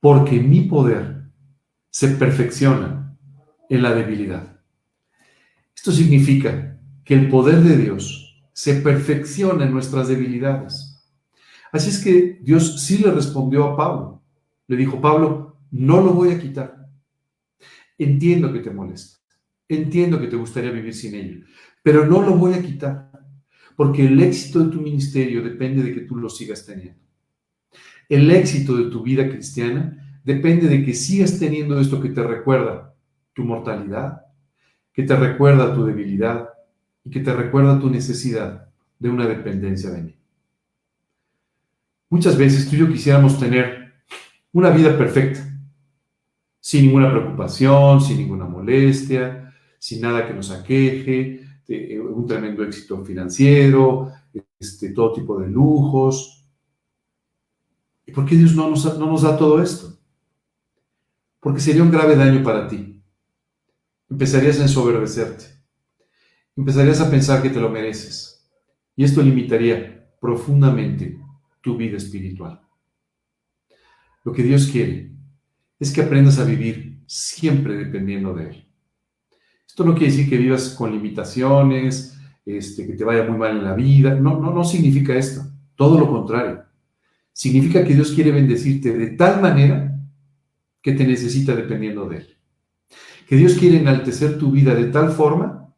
porque mi poder se perfecciona en la debilidad. Esto significa que el poder de Dios se perfecciona en nuestras debilidades. Así es que Dios sí le respondió a Pablo. Le dijo, Pablo, no lo voy a quitar. Entiendo que te molesta. Entiendo que te gustaría vivir sin ello. Pero no lo voy a quitar. Porque el éxito de tu ministerio depende de que tú lo sigas teniendo. El éxito de tu vida cristiana depende de que sigas teniendo esto que te recuerda tu mortalidad, que te recuerda tu debilidad y que te recuerda tu necesidad de una dependencia de mí. Muchas veces tú y yo quisiéramos tener una vida perfecta, sin ninguna preocupación, sin ninguna molestia, sin nada que nos aqueje, eh, un tremendo éxito financiero, este, todo tipo de lujos. ¿Y por qué Dios no nos, no nos da todo esto? Porque sería un grave daño para ti. Empezarías a ensoberbecerte. Empezarías a pensar que te lo mereces. Y esto limitaría profundamente tu vida espiritual. Lo que Dios quiere es que aprendas a vivir siempre dependiendo de Él. Esto no quiere decir que vivas con limitaciones, este, que te vaya muy mal en la vida. No, no, no significa esto. Todo lo contrario. Significa que Dios quiere bendecirte de tal manera que te necesita dependiendo de Él. Que Dios quiere enaltecer tu vida de tal forma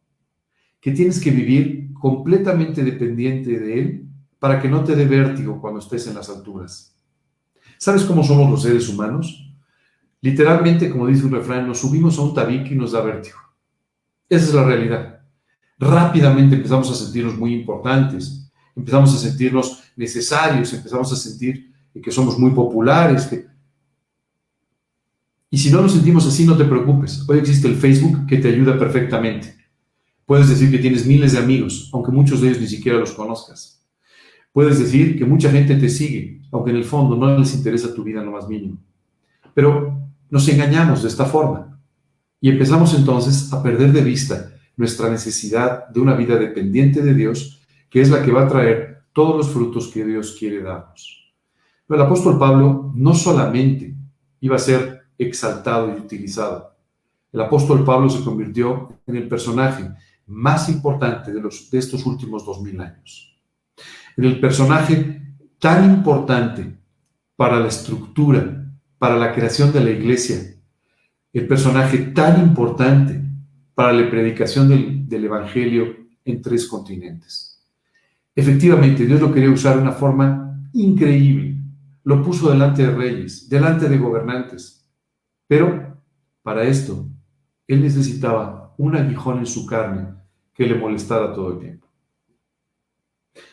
que tienes que vivir completamente dependiente de Él para que no te dé vértigo cuando estés en las alturas. ¿Sabes cómo somos los seres humanos? Literalmente, como dice un refrán, nos subimos a un tabique y nos da vértigo. Esa es la realidad. Rápidamente empezamos a sentirnos muy importantes, empezamos a sentirnos necesarios, empezamos a sentir que somos muy populares. Y si no nos sentimos así, no te preocupes. Hoy existe el Facebook que te ayuda perfectamente. Puedes decir que tienes miles de amigos, aunque muchos de ellos ni siquiera los conozcas. Puedes decir que mucha gente te sigue, aunque en el fondo no les interesa tu vida lo más mínimo. Pero nos engañamos de esta forma. Y empezamos entonces a perder de vista nuestra necesidad de una vida dependiente de Dios, que es la que va a traer todos los frutos que Dios quiere darnos. El apóstol Pablo no solamente iba a ser exaltado y utilizado. El apóstol Pablo se convirtió en el personaje más importante de, los, de estos últimos dos mil años. En el personaje tan importante para la estructura, para la creación de la iglesia, el personaje tan importante para la predicación del, Evangelio en tres continentes. Efectivamente, Dios lo quería usar de una forma increíble. Lo puso delante de reyes, delante de gobernantes. Pero para esto, Él necesitaba un aguijón en su carne que le molestara todo el tiempo.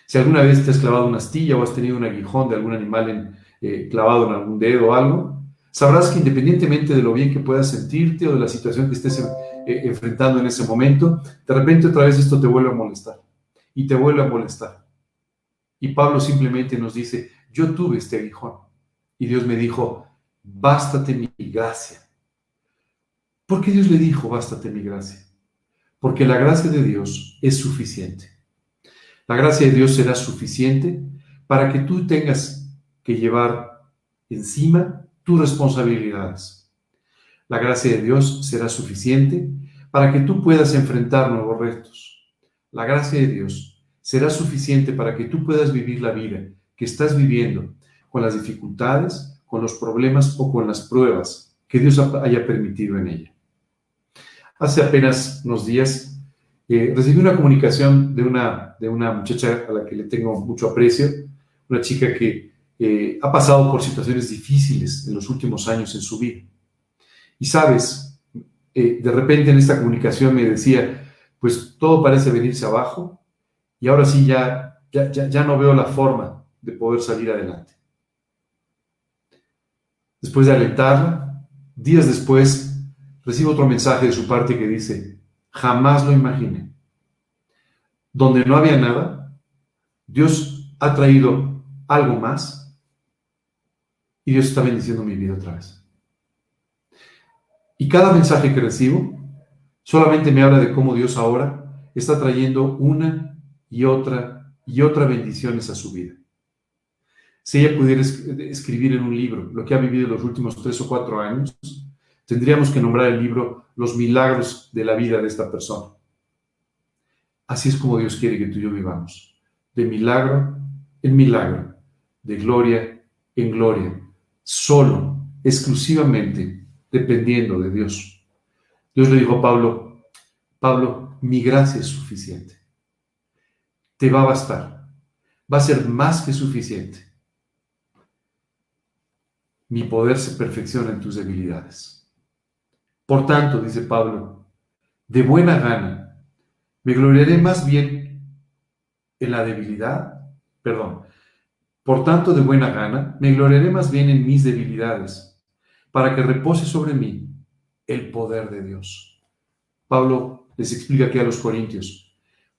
Si alguna vez te has clavado una astilla o has tenido un aguijón de algún animal eh, clavado en algún dedo o algo, sabrás que independientemente de lo bien que puedas sentirte o de la situación que estés eh, enfrentando en ese momento, de repente otra vez esto te vuelve a molestar y te vuelve a molestar. Y Pablo simplemente nos dice, yo tuve este aguijón y Dios me dijo, bástate mi gracia. ¿Por qué Dios le dijo, bástate mi gracia? Porque la gracia de Dios es suficiente. La gracia de Dios será suficiente para que tú tengas que llevar encima tus responsabilidades. La gracia de Dios será suficiente para que tú puedas enfrentar nuevos retos. La gracia de Dios será suficiente para que tú puedas vivir la vida que estás viviendo con las dificultades, con los problemas o con las pruebas que Dios haya permitido en ella. Hace apenas unos días eh, recibí una comunicación de una, de una muchacha a la que le tengo mucho aprecio, una chica que ha pasado por situaciones difíciles en los últimos años en su vida. Y sabes, eh, de repente en esta comunicación me decía, pues todo parece venirse abajo y ahora sí ya, ya, ya no veo la forma de poder salir adelante. Después de alentarla, días después, recibo otro mensaje de su parte que dice, jamás lo imaginé. Donde no había nada, Dios ha traído algo más y Dios está bendiciendo mi vida otra vez. Y cada mensaje que recibo solamente me habla de cómo Dios ahora está trayendo una y otra y otra bendiciones a su vida. Si ella pudiera escribir en un libro lo que ha vivido en los últimos tres o cuatro años, tendríamos que nombrar el libro Los milagros de la vida de esta persona. Así es como Dios quiere que tú y yo vivamos, de milagro en milagro, de gloria en gloria, solo, exclusivamente, dependiendo de Dios. Dios le dijo a Pablo, Pablo, mi gracia es suficiente. Te va a bastar. Va a ser más que suficiente. Mi poder se perfecciona en tus debilidades. Por tanto, dice Pablo, de buena gana, me gloriaré más bien en la debilidad, perdón, por tanto, de buena gana, me gloriaré más bien en mis debilidades, para que repose sobre mí el poder de Dios. Pablo les explica aquí a los corintios,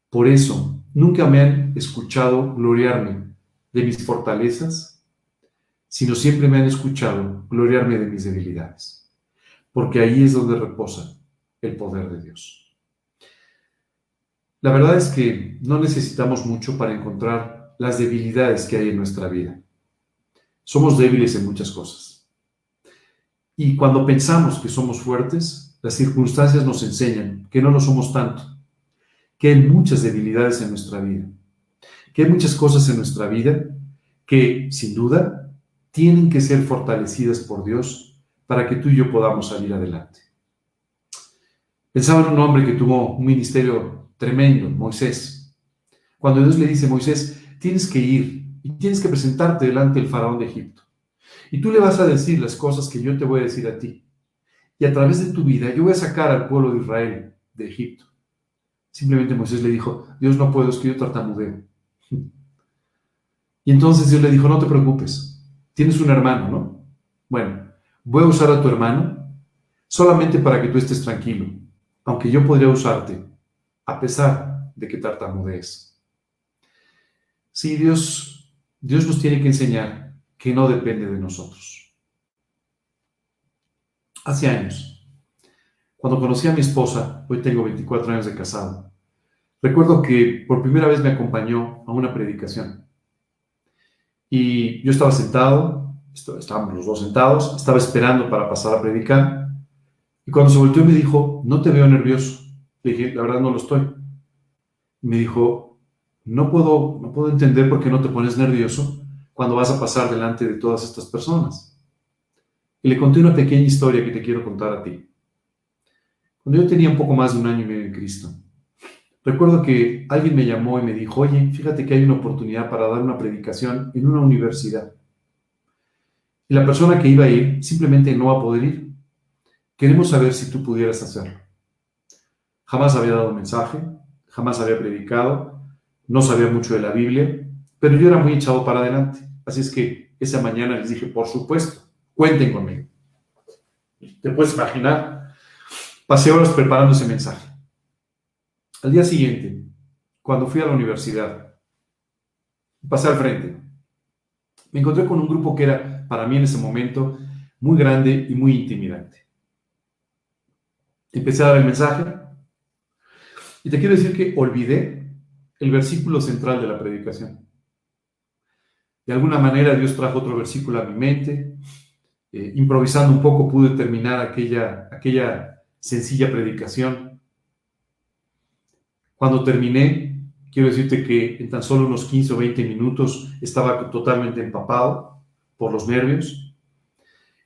por eso nunca me han escuchado gloriarme de mis fortalezas, sino siempre me han escuchado gloriarme de mis debilidades, porque ahí es donde reposa el poder de Dios. La verdad es que no necesitamos mucho para encontrar las debilidades que hay en nuestra vida. Somos débiles en muchas cosas. Y cuando pensamos que somos fuertes, las circunstancias nos enseñan que no lo somos tanto, que hay muchas debilidades en nuestra vida, que hay muchas cosas en nuestra vida que, sin duda, tienen que ser fortalecidas por Dios para que tú y yo podamos salir adelante. Pensaba en un hombre que tuvo un ministerio tremendo, Moisés. Cuando Dios le dice, Moisés, tienes que ir y tienes que presentarte delante del faraón de Egipto. Y tú le vas a decir las cosas que yo te voy a decir a ti. Y a través de tu vida yo voy a sacar al pueblo de Israel de Egipto. Simplemente Moisés le dijo, Dios no puedo, es que yo tartamudeo. Y entonces Dios le dijo, no te preocupes, tienes un hermano, ¿no? Bueno, voy a usar a tu hermano solamente para que tú estés tranquilo, aunque yo podría usarte a pesar de que tartamudees. Sí, Dios, Dios nos tiene que enseñar que no depende de nosotros. Hace años, cuando conocí a mi esposa, hoy tengo 24 años de casado, recuerdo que por primera vez me acompañó a una predicación. Y yo estaba sentado, estábamos los dos sentados, estaba esperando para pasar a predicar. Y cuando se volteó me dijo, no te veo nervioso. Le dije, la verdad no lo estoy. Y me dijo, no puedo, no puedo entender por qué no te pones nervioso cuando vas a pasar delante de todas estas personas. Y le conté una pequeña historia que te quiero contar a ti. Cuando yo tenía un poco más de un año y medio en Cristo, Recuerdo que alguien me llamó y me dijo, oye, fíjate que hay una oportunidad para dar una predicación en una universidad. Y la persona que iba a ir simplemente no va a poder ir. Queremos saber si tú pudieras hacerlo. Jamás había dado mensaje, jamás había predicado, no sabía mucho de la Biblia, pero yo era muy echado para adelante. Así es que esa mañana les dije, por supuesto, cuenten conmigo. Te puedes imaginar, pasé horas preparando ese mensaje. Al día siguiente, cuando fui a la universidad, pasé al frente. Me encontré con un grupo que era, para mí en ese momento, muy grande y muy intimidante. Empecé a dar el mensaje y te quiero decir que olvidé el versículo central de la predicación. De alguna manera Dios trajo otro versículo a mi mente. Eh, improvisando un poco pude terminar aquella, aquella sencilla predicación. Cuando terminé, quiero decirte que en tan solo unos 15 o 20 minutos estaba totalmente empapado por los nervios.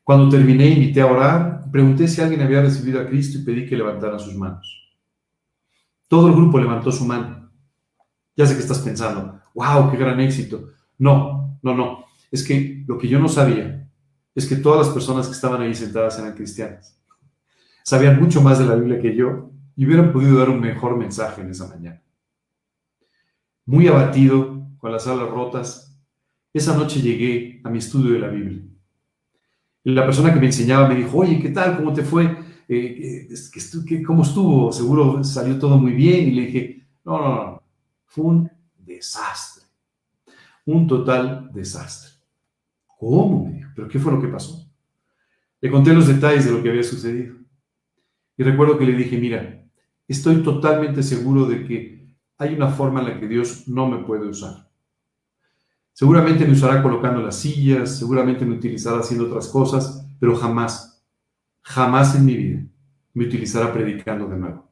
Cuando terminé, invité a orar, pregunté si alguien había recibido a Cristo y pedí que levantaran sus manos. Todo el grupo levantó su mano. Ya sé que estás pensando, wow, qué gran éxito. No, no, no. Es que lo que yo no sabía es que todas las personas que estaban ahí sentadas eran cristianas. Sabían mucho más de la Biblia que yo y hubieran podido dar un mejor mensaje en esa mañana. Muy abatido, con las alas rotas, esa noche llegué a mi estudio de la Biblia. La persona que me enseñaba me dijo, oye, ¿qué tal? ¿Cómo te fue? Eh, ¿Cómo estuvo? Seguro salió todo muy bien. Y le dije, no, no, no, fue un desastre. Un total desastre. ¿Cómo? Me dijo, ¿pero qué fue lo que pasó? Le conté los detalles de lo que había sucedido. Y recuerdo que le dije, mira, estoy totalmente seguro de que hay una forma en la que Dios no me puede usar. Seguramente me usará colocando las sillas, seguramente me utilizará haciendo otras cosas, pero jamás, jamás en mi vida me utilizará predicando de nuevo.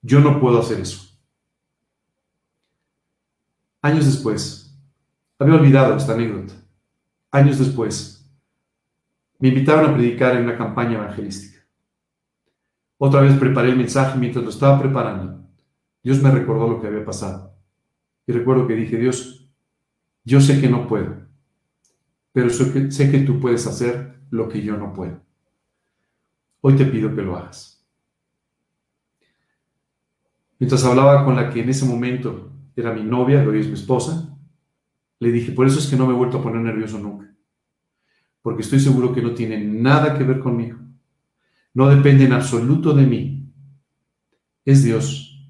Yo no puedo hacer eso. Años después, había olvidado esta anécdota. Años después, me invitaron a predicar en una campaña evangelística. Otra vez preparé el mensaje mientras lo estaba preparando. Dios me recordó lo que había pasado. Y recuerdo que dije, Dios, yo sé que no puedo, pero sé que, tú puedes hacer lo que yo no puedo. Hoy te pido que lo hagas. Mientras hablaba con la que en ese momento era mi novia, hoy es mi esposa, le dije, por eso es que no me he vuelto a poner nervioso nunca, porque estoy seguro que no tiene nada que ver conmigo no depende en absoluto de mí. Es Dios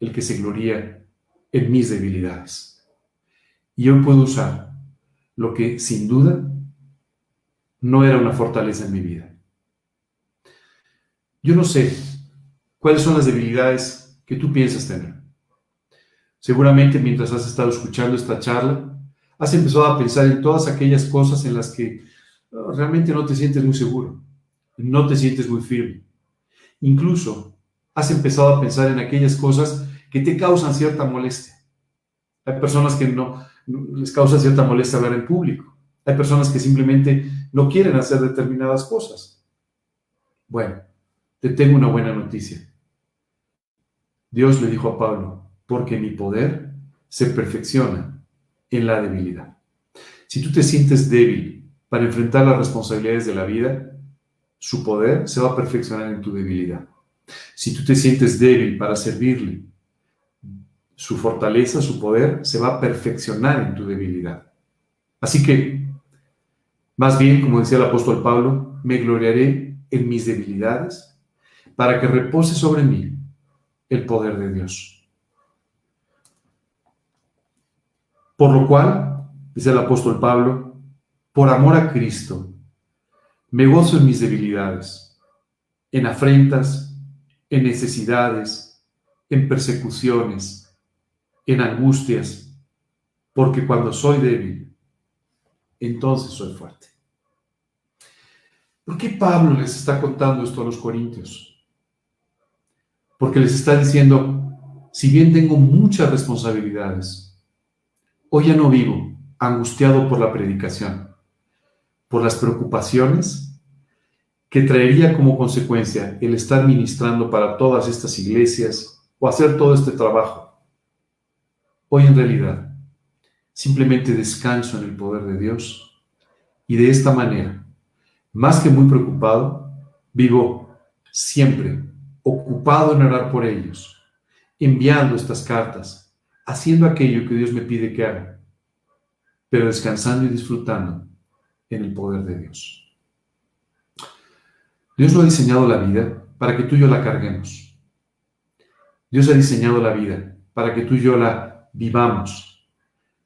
el que se gloría en mis debilidades. Y yo puedo usar lo que sin duda no era una fortaleza en mi vida. Yo no sé cuáles son las debilidades que tú piensas tener. Seguramente mientras has estado escuchando esta charla, has empezado a pensar en todas aquellas cosas en las que uh, realmente no te sientes muy seguro, no te sientes muy firme. Incluso has empezado a pensar en aquellas cosas que te causan cierta molestia. Hay personas que no les causa cierta molestia hablar en público. Hay personas que simplemente no quieren hacer determinadas cosas. Bueno, te tengo una buena noticia. Dios le dijo a Pablo, porque mi poder se perfecciona en la debilidad. Si tú te sientes débil para enfrentar las responsabilidades de la vida, su poder se va a perfeccionar en tu debilidad. Si tú te sientes débil para servirle, su fortaleza, su poder se va a perfeccionar en tu debilidad. Así que, más bien, como decía el apóstol Pablo, me gloriaré en mis debilidades para que repose sobre mí el poder de Dios. Por lo cual, dice el apóstol Pablo, por amor a Cristo, me gozo en mis debilidades, en afrentas, en necesidades, en persecuciones, en angustias, porque cuando soy débil, entonces soy fuerte. ¿Por qué Pablo les está contando esto a los corintios? porque les está diciendo, si bien tengo muchas responsabilidades, hoy ya no vivo angustiado por la predicación, por las preocupaciones que traería como consecuencia el estar ministrando para todas estas iglesias o hacer todo este trabajo. Hoy en realidad simplemente descanso en el poder de Dios y de esta manera, más que muy preocupado, vivo siempre ocupado en orar por ellos, enviando estas cartas, haciendo aquello que Dios me pide que haga, pero descansando y disfrutando en el poder de Dios. Dios no ha diseñado la vida para que tú y yo la carguemos. Dios ha diseñado la vida para que tú y yo la vivamos,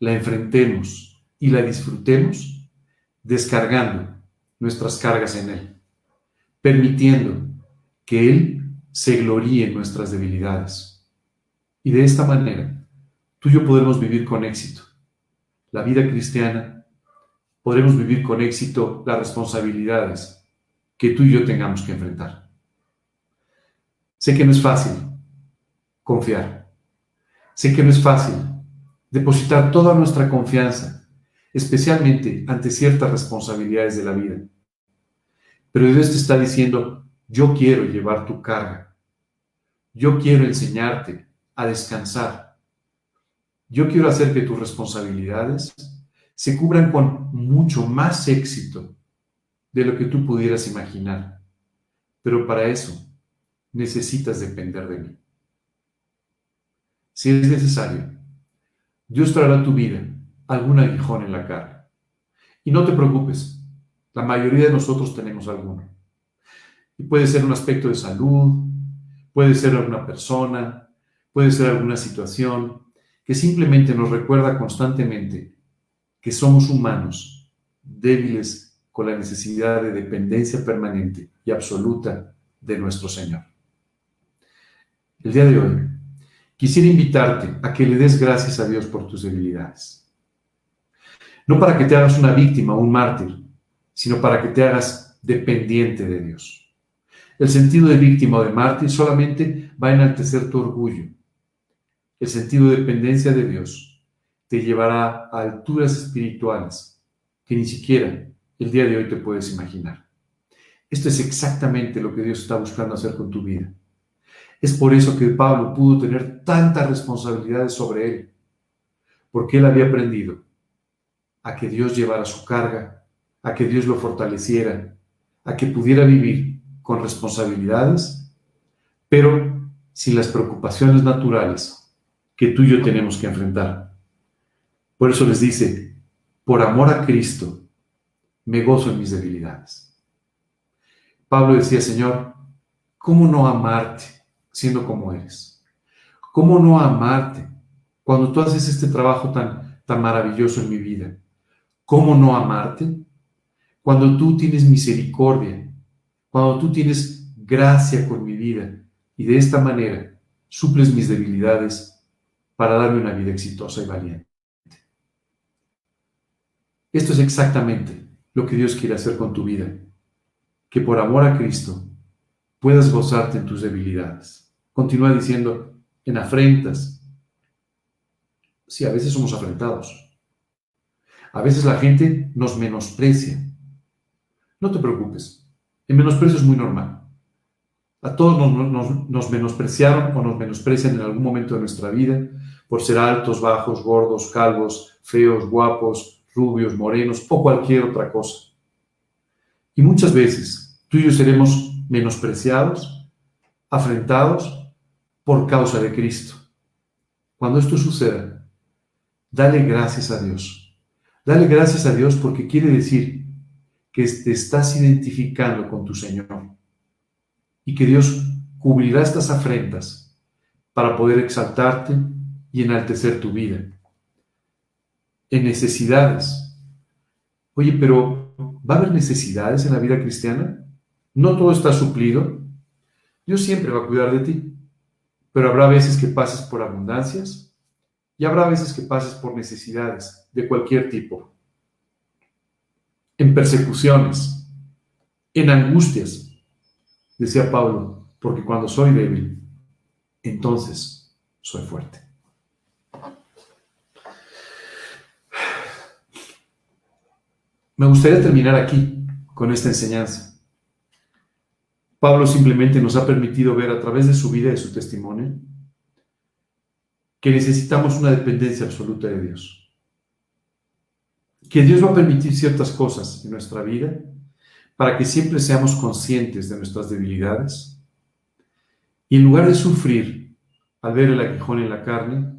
la enfrentemos y la disfrutemos descargando nuestras cargas en Él, permitiendo que Él se gloríe en nuestras debilidades. Y de esta manera, tú y yo podemos vivir con éxito. La vida cristiana, podremos vivir con éxito las responsabilidades que tú y yo tengamos que enfrentar. Sé que no es fácil confiar. Sé que no es fácil depositar toda nuestra confianza, especialmente ante ciertas responsabilidades de la vida. Pero Dios te está diciendo, yo quiero llevar tu carga. Yo quiero enseñarte a descansar. Yo quiero hacer que tus responsabilidades se cubran con mucho más éxito de lo que tú pudieras imaginar. Pero para eso necesitas depender de mí. Si es necesario, Dios traerá tu vida algún aguijón en la cara. Y no te preocupes, la mayoría de nosotros tenemos alguno. Y puede ser un aspecto de salud, puede ser alguna persona, puede ser alguna situación que simplemente nos recuerda constantemente que somos humanos, débiles con la necesidad de dependencia permanente y absoluta de nuestro Señor. El día de hoy quisiera invitarte a que le des gracias a Dios por tus debilidades. No para que te hagas una víctima o un mártir, sino para que te hagas dependiente de Dios. El sentido de víctima o de mártir solamente va a enaltecer tu orgullo. El sentido de dependencia de Dios te llevará a alturas espirituales que ni siquiera el día de hoy te puedes imaginar. Esto es exactamente lo que Dios está buscando hacer con tu vida. Es por eso que Pablo pudo tener tantas responsabilidades sobre él, porque él había aprendido a que Dios llevara su carga, a que Dios lo fortaleciera, a que pudiera vivir con responsabilidades, pero sin las preocupaciones naturales que tú y yo tenemos que enfrentar. Por eso les dice, por amor a Cristo, me gozo en mis debilidades. Pablo decía, Señor, ¿cómo no amarte siendo como eres? ¿Cómo no amarte cuando tú haces este trabajo tan, tan maravilloso en mi vida? ¿Cómo no amarte? Cuando tú tienes misericordia, cuando tú tienes gracia con mi vida y de esta manera suples mis debilidades para darme una vida exitosa y valiente. Esto es exactamente lo que Dios quiere hacer con tu vida, que por amor a Cristo puedas gozarte en tus debilidades. Continúa diciendo, en afrentas. Sí, a veces somos afrentados. A veces la gente nos menosprecia. No te preocupes, el menosprecio es muy normal. A todos nos, nos, menospreciaron o nos menosprecian en algún momento de nuestra vida por ser altos, bajos, gordos, calvos, feos, guapos, rubios, morenos o cualquier otra cosa. Y muchas veces tú y yo seremos menospreciados, afrentados por causa de Cristo. Cuando esto suceda, dale gracias a Dios. Dale gracias a Dios porque quiere decir que te estás identificando con tu Señor y que Dios cubrirá estas afrentas para poder exaltarte y enaltecer tu vida. En necesidades. Oye, pero ¿va a haber necesidades en la vida cristiana? No todo está suplido. Dios siempre va a cuidar de ti, pero habrá veces que pases por abundancias y habrá veces que pases por necesidades de cualquier tipo. En persecuciones, en angustias, decía Pablo, porque cuando soy débil, entonces soy fuerte. Me gustaría terminar aquí con esta enseñanza. Pablo simplemente nos ha permitido ver a través de su vida y de su testimonio que necesitamos una dependencia absoluta de Dios. Que Dios va a permitir ciertas cosas en nuestra vida para que siempre seamos conscientes de nuestras debilidades y en lugar de sufrir al ver el aguijón en la carne,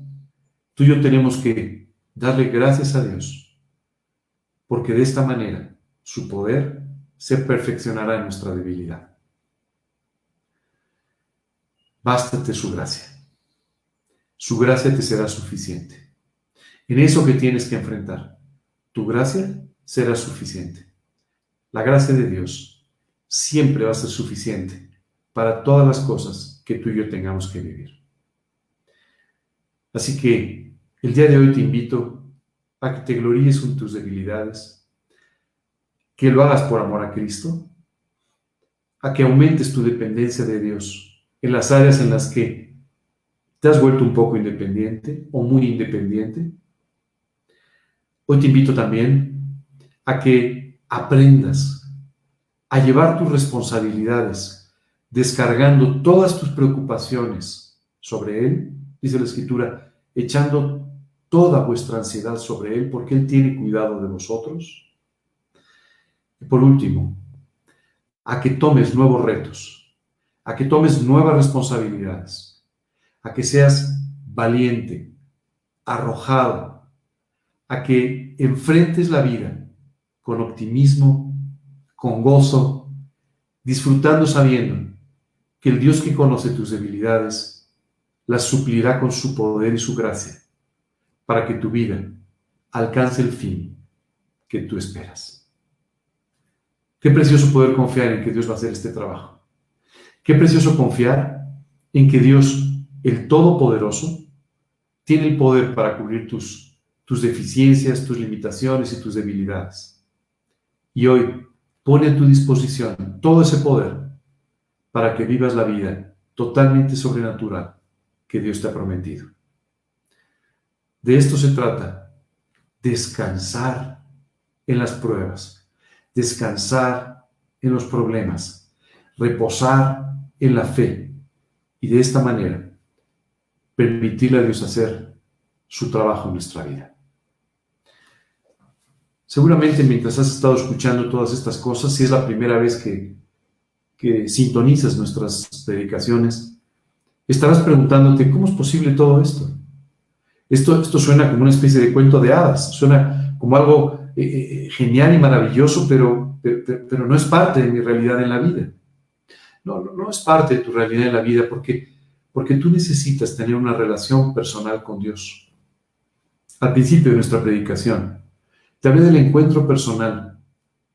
tú y yo tenemos que darle gracias a Dios, porque de esta manera su poder se perfeccionará en nuestra debilidad. Bástate su gracia. Su gracia te será suficiente. En eso que tienes que enfrentar, tu gracia será suficiente. La gracia de Dios siempre va a ser suficiente para todas las cosas que tú y yo tengamos que vivir. Así que el día de hoy te invito a que te gloríes en tus debilidades, que lo hagas por amor a Cristo, a que aumentes tu dependencia de Dios en las áreas en las que te has vuelto un poco independiente o muy independiente. Hoy te invito también a que aprendas a llevar tus responsabilidades, descargando todas tus preocupaciones sobre Él, dice la Escritura, echando toda vuestra ansiedad sobre Él, porque Él tiene cuidado de vosotros. Y por último, a que tomes nuevos retos a que tomes nuevas responsabilidades, a que seas valiente, arrojado, a que enfrentes la vida con optimismo, con gozo, disfrutando sabiendo que el Dios que conoce tus debilidades las suplirá con su poder y su gracia para que tu vida alcance el fin que tú esperas. Qué precioso poder confiar en que Dios va a hacer este trabajo. Qué precioso confiar en que Dios, el Todopoderoso, tiene el poder para cubrir tus, tus deficiencias, tus limitaciones y tus debilidades. Y hoy pone a tu disposición todo ese poder para que vivas la vida totalmente sobrenatural que Dios te ha prometido. De esto se trata, descansar en las pruebas, descansar en los problemas, reposar en la fe y de esta manera permitirle a Dios hacer su trabajo en nuestra vida. Seguramente mientras has estado escuchando todas estas cosas, si es la primera vez que, sintonizas nuestras predicaciones, estarás preguntándote, ¿cómo es posible todo esto? Esto, esto suena como una especie de cuento de hadas, suena como algo eh, eh, genial y maravilloso, pero, pero no es parte de mi realidad en la vida. No, no, no es parte de tu realidad en la vida porque, porque tú necesitas tener una relación personal con Dios. Al principio de nuestra predicación, te hablé del encuentro personal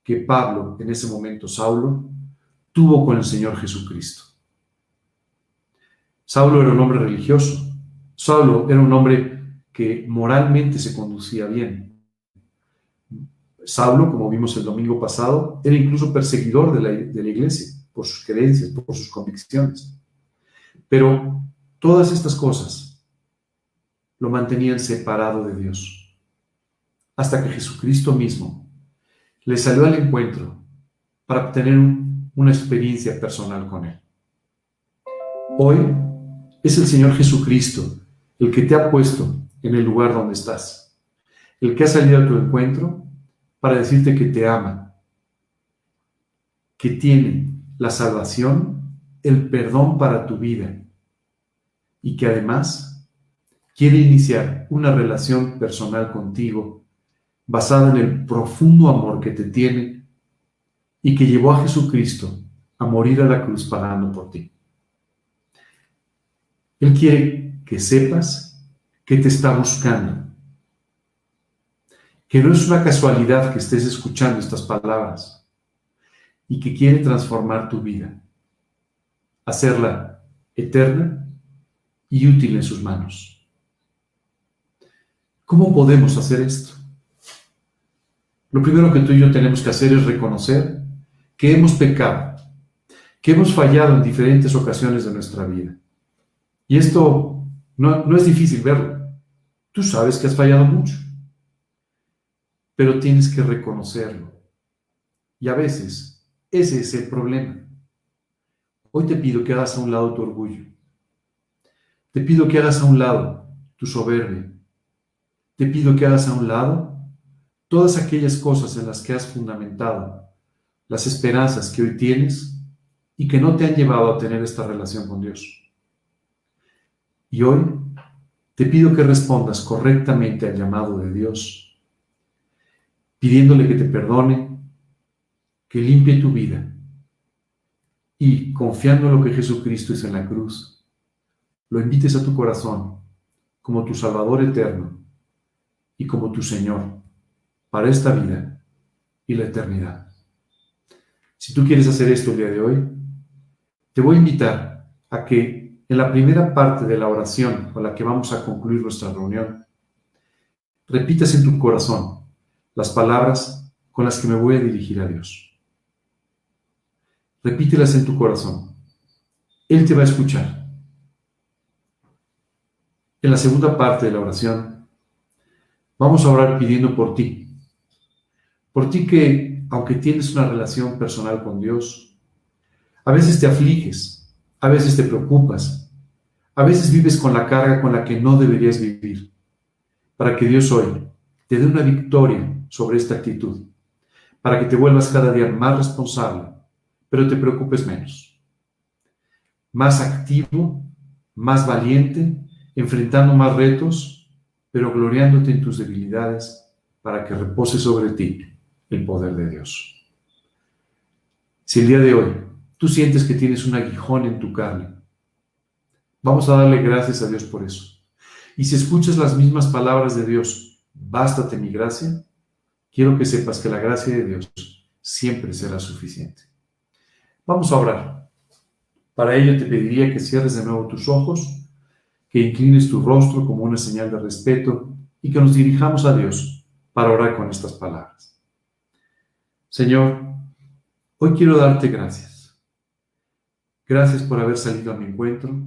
que Pablo, en ese momento Saulo, tuvo con el Señor Jesucristo. Saulo era un hombre religioso. Saulo era un hombre que moralmente se conducía bien. Saulo, como vimos el domingo pasado, era incluso perseguidor de la, de la iglesia por sus creencias, por sus convicciones. Pero todas estas cosas lo mantenían separado de Dios. Hasta que Jesucristo mismo le salió al encuentro para obtener una experiencia personal con Él. Hoy es el Señor Jesucristo el que te ha puesto en el lugar donde estás, el que ha salido a tu encuentro para decirte que te ama, que tiene la salvación, el perdón para tu vida y que además quiere iniciar una relación personal contigo basada en el profundo amor que te tiene y que llevó a Jesucristo a morir a la cruz pagando por ti. Él quiere que sepas que te está buscando, que no es una casualidad que estés escuchando estas palabras, y que quiere transformar tu vida, hacerla eterna y útil en sus manos. ¿Cómo podemos hacer esto? Lo primero que tú y yo tenemos que hacer es reconocer que hemos pecado, que hemos fallado en diferentes ocasiones de nuestra vida. Y esto no, no es difícil verlo. Tú sabes que has fallado mucho, pero tienes que reconocerlo. Y a veces ese es el problema. Hoy te pido que hagas a un lado tu orgullo. Te pido que hagas a un lado tu soberbia. Te pido que hagas a un lado todas aquellas cosas en las que has fundamentado las esperanzas que hoy tienes y que no te han llevado a tener esta relación con Dios. Y hoy te pido que respondas correctamente al llamado de Dios, pidiéndole que te perdone, que limpie tu vida y confiando en lo que Jesucristo hizo en la cruz, lo invites a tu corazón como tu Salvador eterno y como tu Señor para esta vida y la eternidad. Si tú quieres hacer esto el día de hoy, te voy a invitar a que en la primera parte de la oración con la que vamos a concluir nuestra reunión, repitas en tu corazón las palabras con las que me voy a dirigir a Dios. Repítelas en tu corazón. Él te va a escuchar. En la segunda parte de la oración, vamos a orar pidiendo por ti. Por ti que, aunque tienes una relación personal con Dios, a veces te afliges, a veces te preocupas, a veces vives con la carga con la que no deberías vivir, para que Dios hoy te dé una victoria sobre esta actitud, para que te vuelvas cada día más responsable pero te preocupes menos. Más activo, más valiente, enfrentando más retos, pero gloriándote en tus debilidades para que repose sobre ti el poder de Dios. Si el día de hoy tú sientes que tienes un aguijón en tu carne, vamos a darle gracias a Dios por eso. Y si escuchas las mismas palabras de Dios, bástate mi gracia, quiero que sepas que la gracia de Dios siempre será suficiente. Vamos a orar. Para ello te pediría que cierres de nuevo tus ojos, que inclines tu rostro como una señal de respeto y que nos dirijamos a Dios para orar con estas palabras. Señor, hoy quiero darte gracias. Gracias por haber salido a mi encuentro.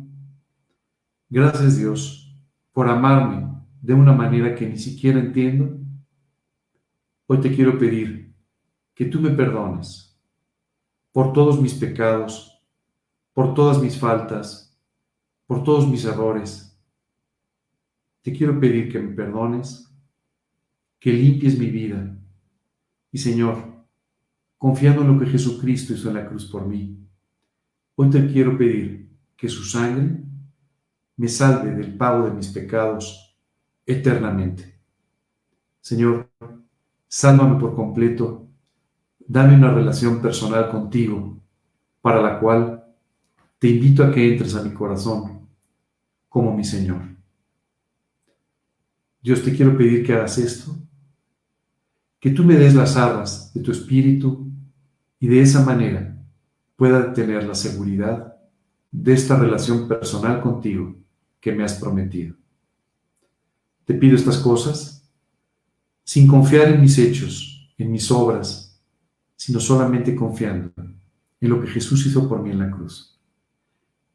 Gracias Dios por amarme de una manera que ni siquiera entiendo. Hoy te quiero pedir que tú me perdones por todos mis pecados, por todas mis faltas, por todos mis errores. Te quiero pedir que me perdones, que limpies mi vida. Y Señor, confiando en lo que Jesucristo hizo en la cruz por mí, hoy te quiero pedir que su sangre me salve del pago de mis pecados eternamente. Señor, sálvame por completo Dame una relación personal contigo para la cual te invito a que entres a mi corazón como mi Señor. Dios, te quiero pedir que hagas esto, que tú me des las armas de tu espíritu y de esa manera pueda tener la seguridad de esta relación personal contigo que me has prometido. Te pido estas cosas sin confiar en mis hechos, en mis obras, sino solamente confiando en lo que Jesús hizo por mí en la cruz.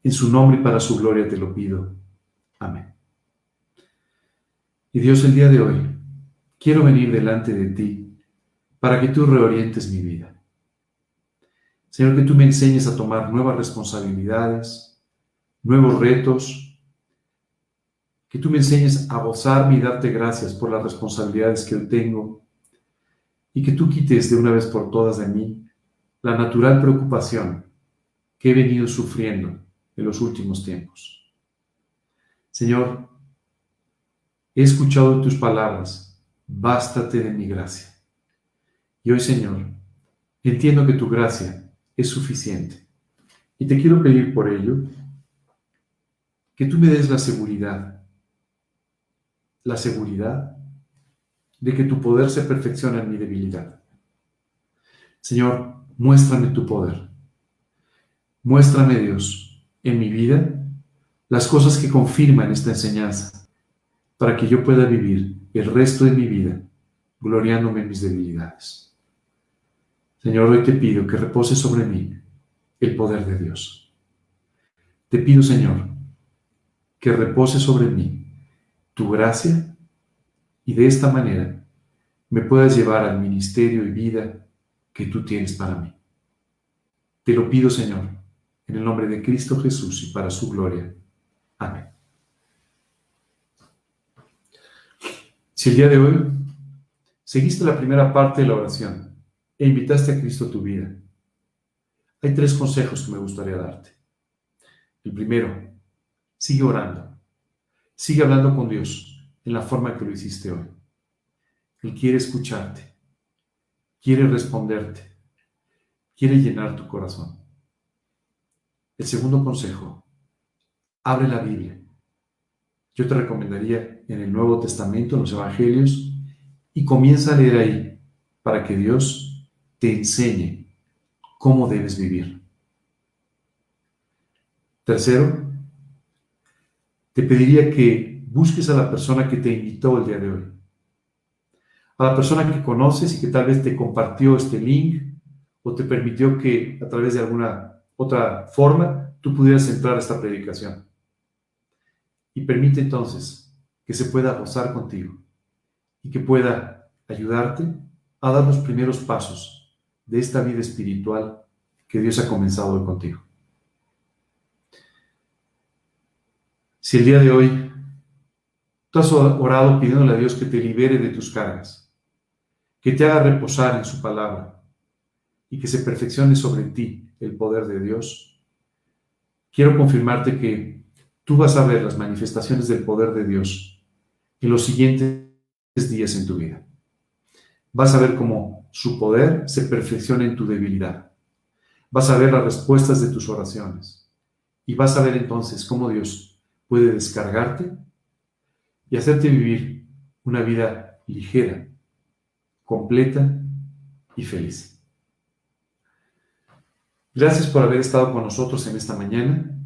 En su nombre y para su gloria te lo pido. Amén. Y Dios, el día de hoy, quiero venir delante de ti para que tú reorientes mi vida. Señor, que tú me enseñes a tomar nuevas responsabilidades, nuevos retos, que tú me enseñes a gozarme y darte gracias por las responsabilidades que hoy tengo y que tú quites de una vez por todas de mí la natural preocupación que he venido sufriendo en los últimos tiempos. Señor, he escuchado tus palabras, bástate de mi gracia. Y hoy, Señor, entiendo que tu gracia es suficiente. Y te quiero pedir por ello que tú me des la seguridad, la seguridad de que tu poder se perfecciona en mi debilidad. Señor, muéstrame tu poder. Muéstrame, Dios, en mi vida las cosas que confirman esta enseñanza, para que yo pueda vivir el resto de mi vida gloriándome en mis debilidades. Señor, hoy te pido que repose sobre mí el poder de Dios. Te pido, Señor, que repose sobre mí tu gracia y de esta manera me puedas llevar al ministerio y vida que tú tienes para mí. Te lo pido, Señor, en el nombre de Cristo Jesús y para su gloria. Amén. Si el día de hoy seguiste la primera parte de la oración, e invitaste a Cristo a tu vida, hay tres consejos que me gustaría darte. El primero, sigue orando. Sigue hablando con Dios en la forma que lo hiciste hoy. Él quiere escucharte, quiere responderte, quiere llenar tu corazón. El segundo consejo, abre la Biblia. Yo te recomendaría en el Nuevo Testamento, en los Evangelios, y comienza a leer ahí para que Dios te enseñe cómo debes vivir. Tercero, te pediría que busques a la persona que te invitó el día de hoy. A la persona que conoces y que tal vez te compartió este link o te permitió que a través de alguna otra forma tú pudieras entrar a esta predicación. Y permite entonces que se pueda gozar contigo y que pueda ayudarte a dar los primeros pasos de esta vida espiritual que Dios ha comenzado hoy contigo. Si el día de hoy tú has orado pidiéndole a Dios que te libere de tus cargas, que te haga reposar en su palabra y que se perfeccione sobre ti el poder de Dios, quiero confirmarte que tú vas a ver las manifestaciones del poder de Dios en los siguientes días en tu vida. Vas a ver cómo su poder se perfecciona en tu debilidad. Vas a ver las respuestas de tus oraciones y vas a ver entonces cómo Dios puede descargarte y hacerte vivir una vida ligera, completa y feliz. Gracias por haber estado con nosotros en esta mañana.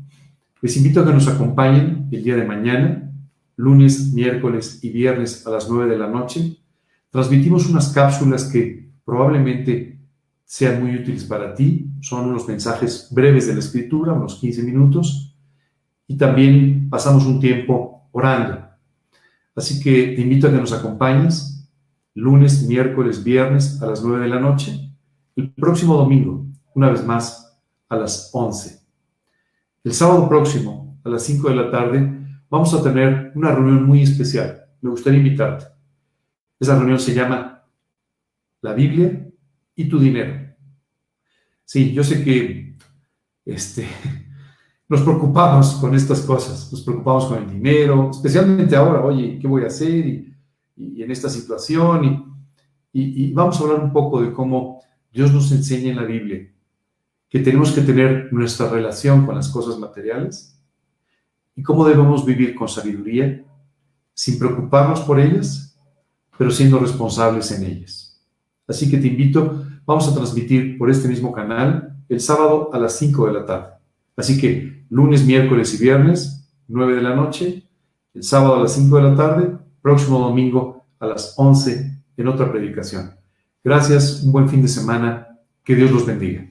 Les invito a que nos acompañen el día de mañana, lunes, miércoles y viernes a las 9 de la noche. Transmitimos unas cápsulas que probablemente sean muy útiles para ti. Son unos mensajes breves de la escritura, unos 15 minutos, y también pasamos un tiempo orando. Así que te invito a que nos acompañes lunes, miércoles, viernes a las 9 de la noche, el próximo domingo, una vez más, a las 11. El sábado próximo, a las 5 de la tarde, vamos a tener una reunión muy especial. Me gustaría invitarte. Esa reunión se llama la Biblia y tu dinero. Sí, yo sé que este, <laughs> nos preocupamos con estas cosas, nos preocupamos con el dinero, especialmente ahora, oye, ¿qué voy a hacer? Y, en esta situación, y, y, vamos a hablar un poco de cómo Dios nos enseña en la Biblia que tenemos que tener nuestra relación con las cosas materiales y cómo debemos vivir con sabiduría, sin preocuparnos por ellas, pero siendo responsables en ellas. Así que te invito, vamos a transmitir por este mismo canal el sábado a las 5 de la tarde. Así que lunes, miércoles y viernes, 9 de la noche, el sábado a las 5 de la tarde, próximo domingo a las 11 en otra predicación. Gracias, un buen fin de semana, que Dios los bendiga.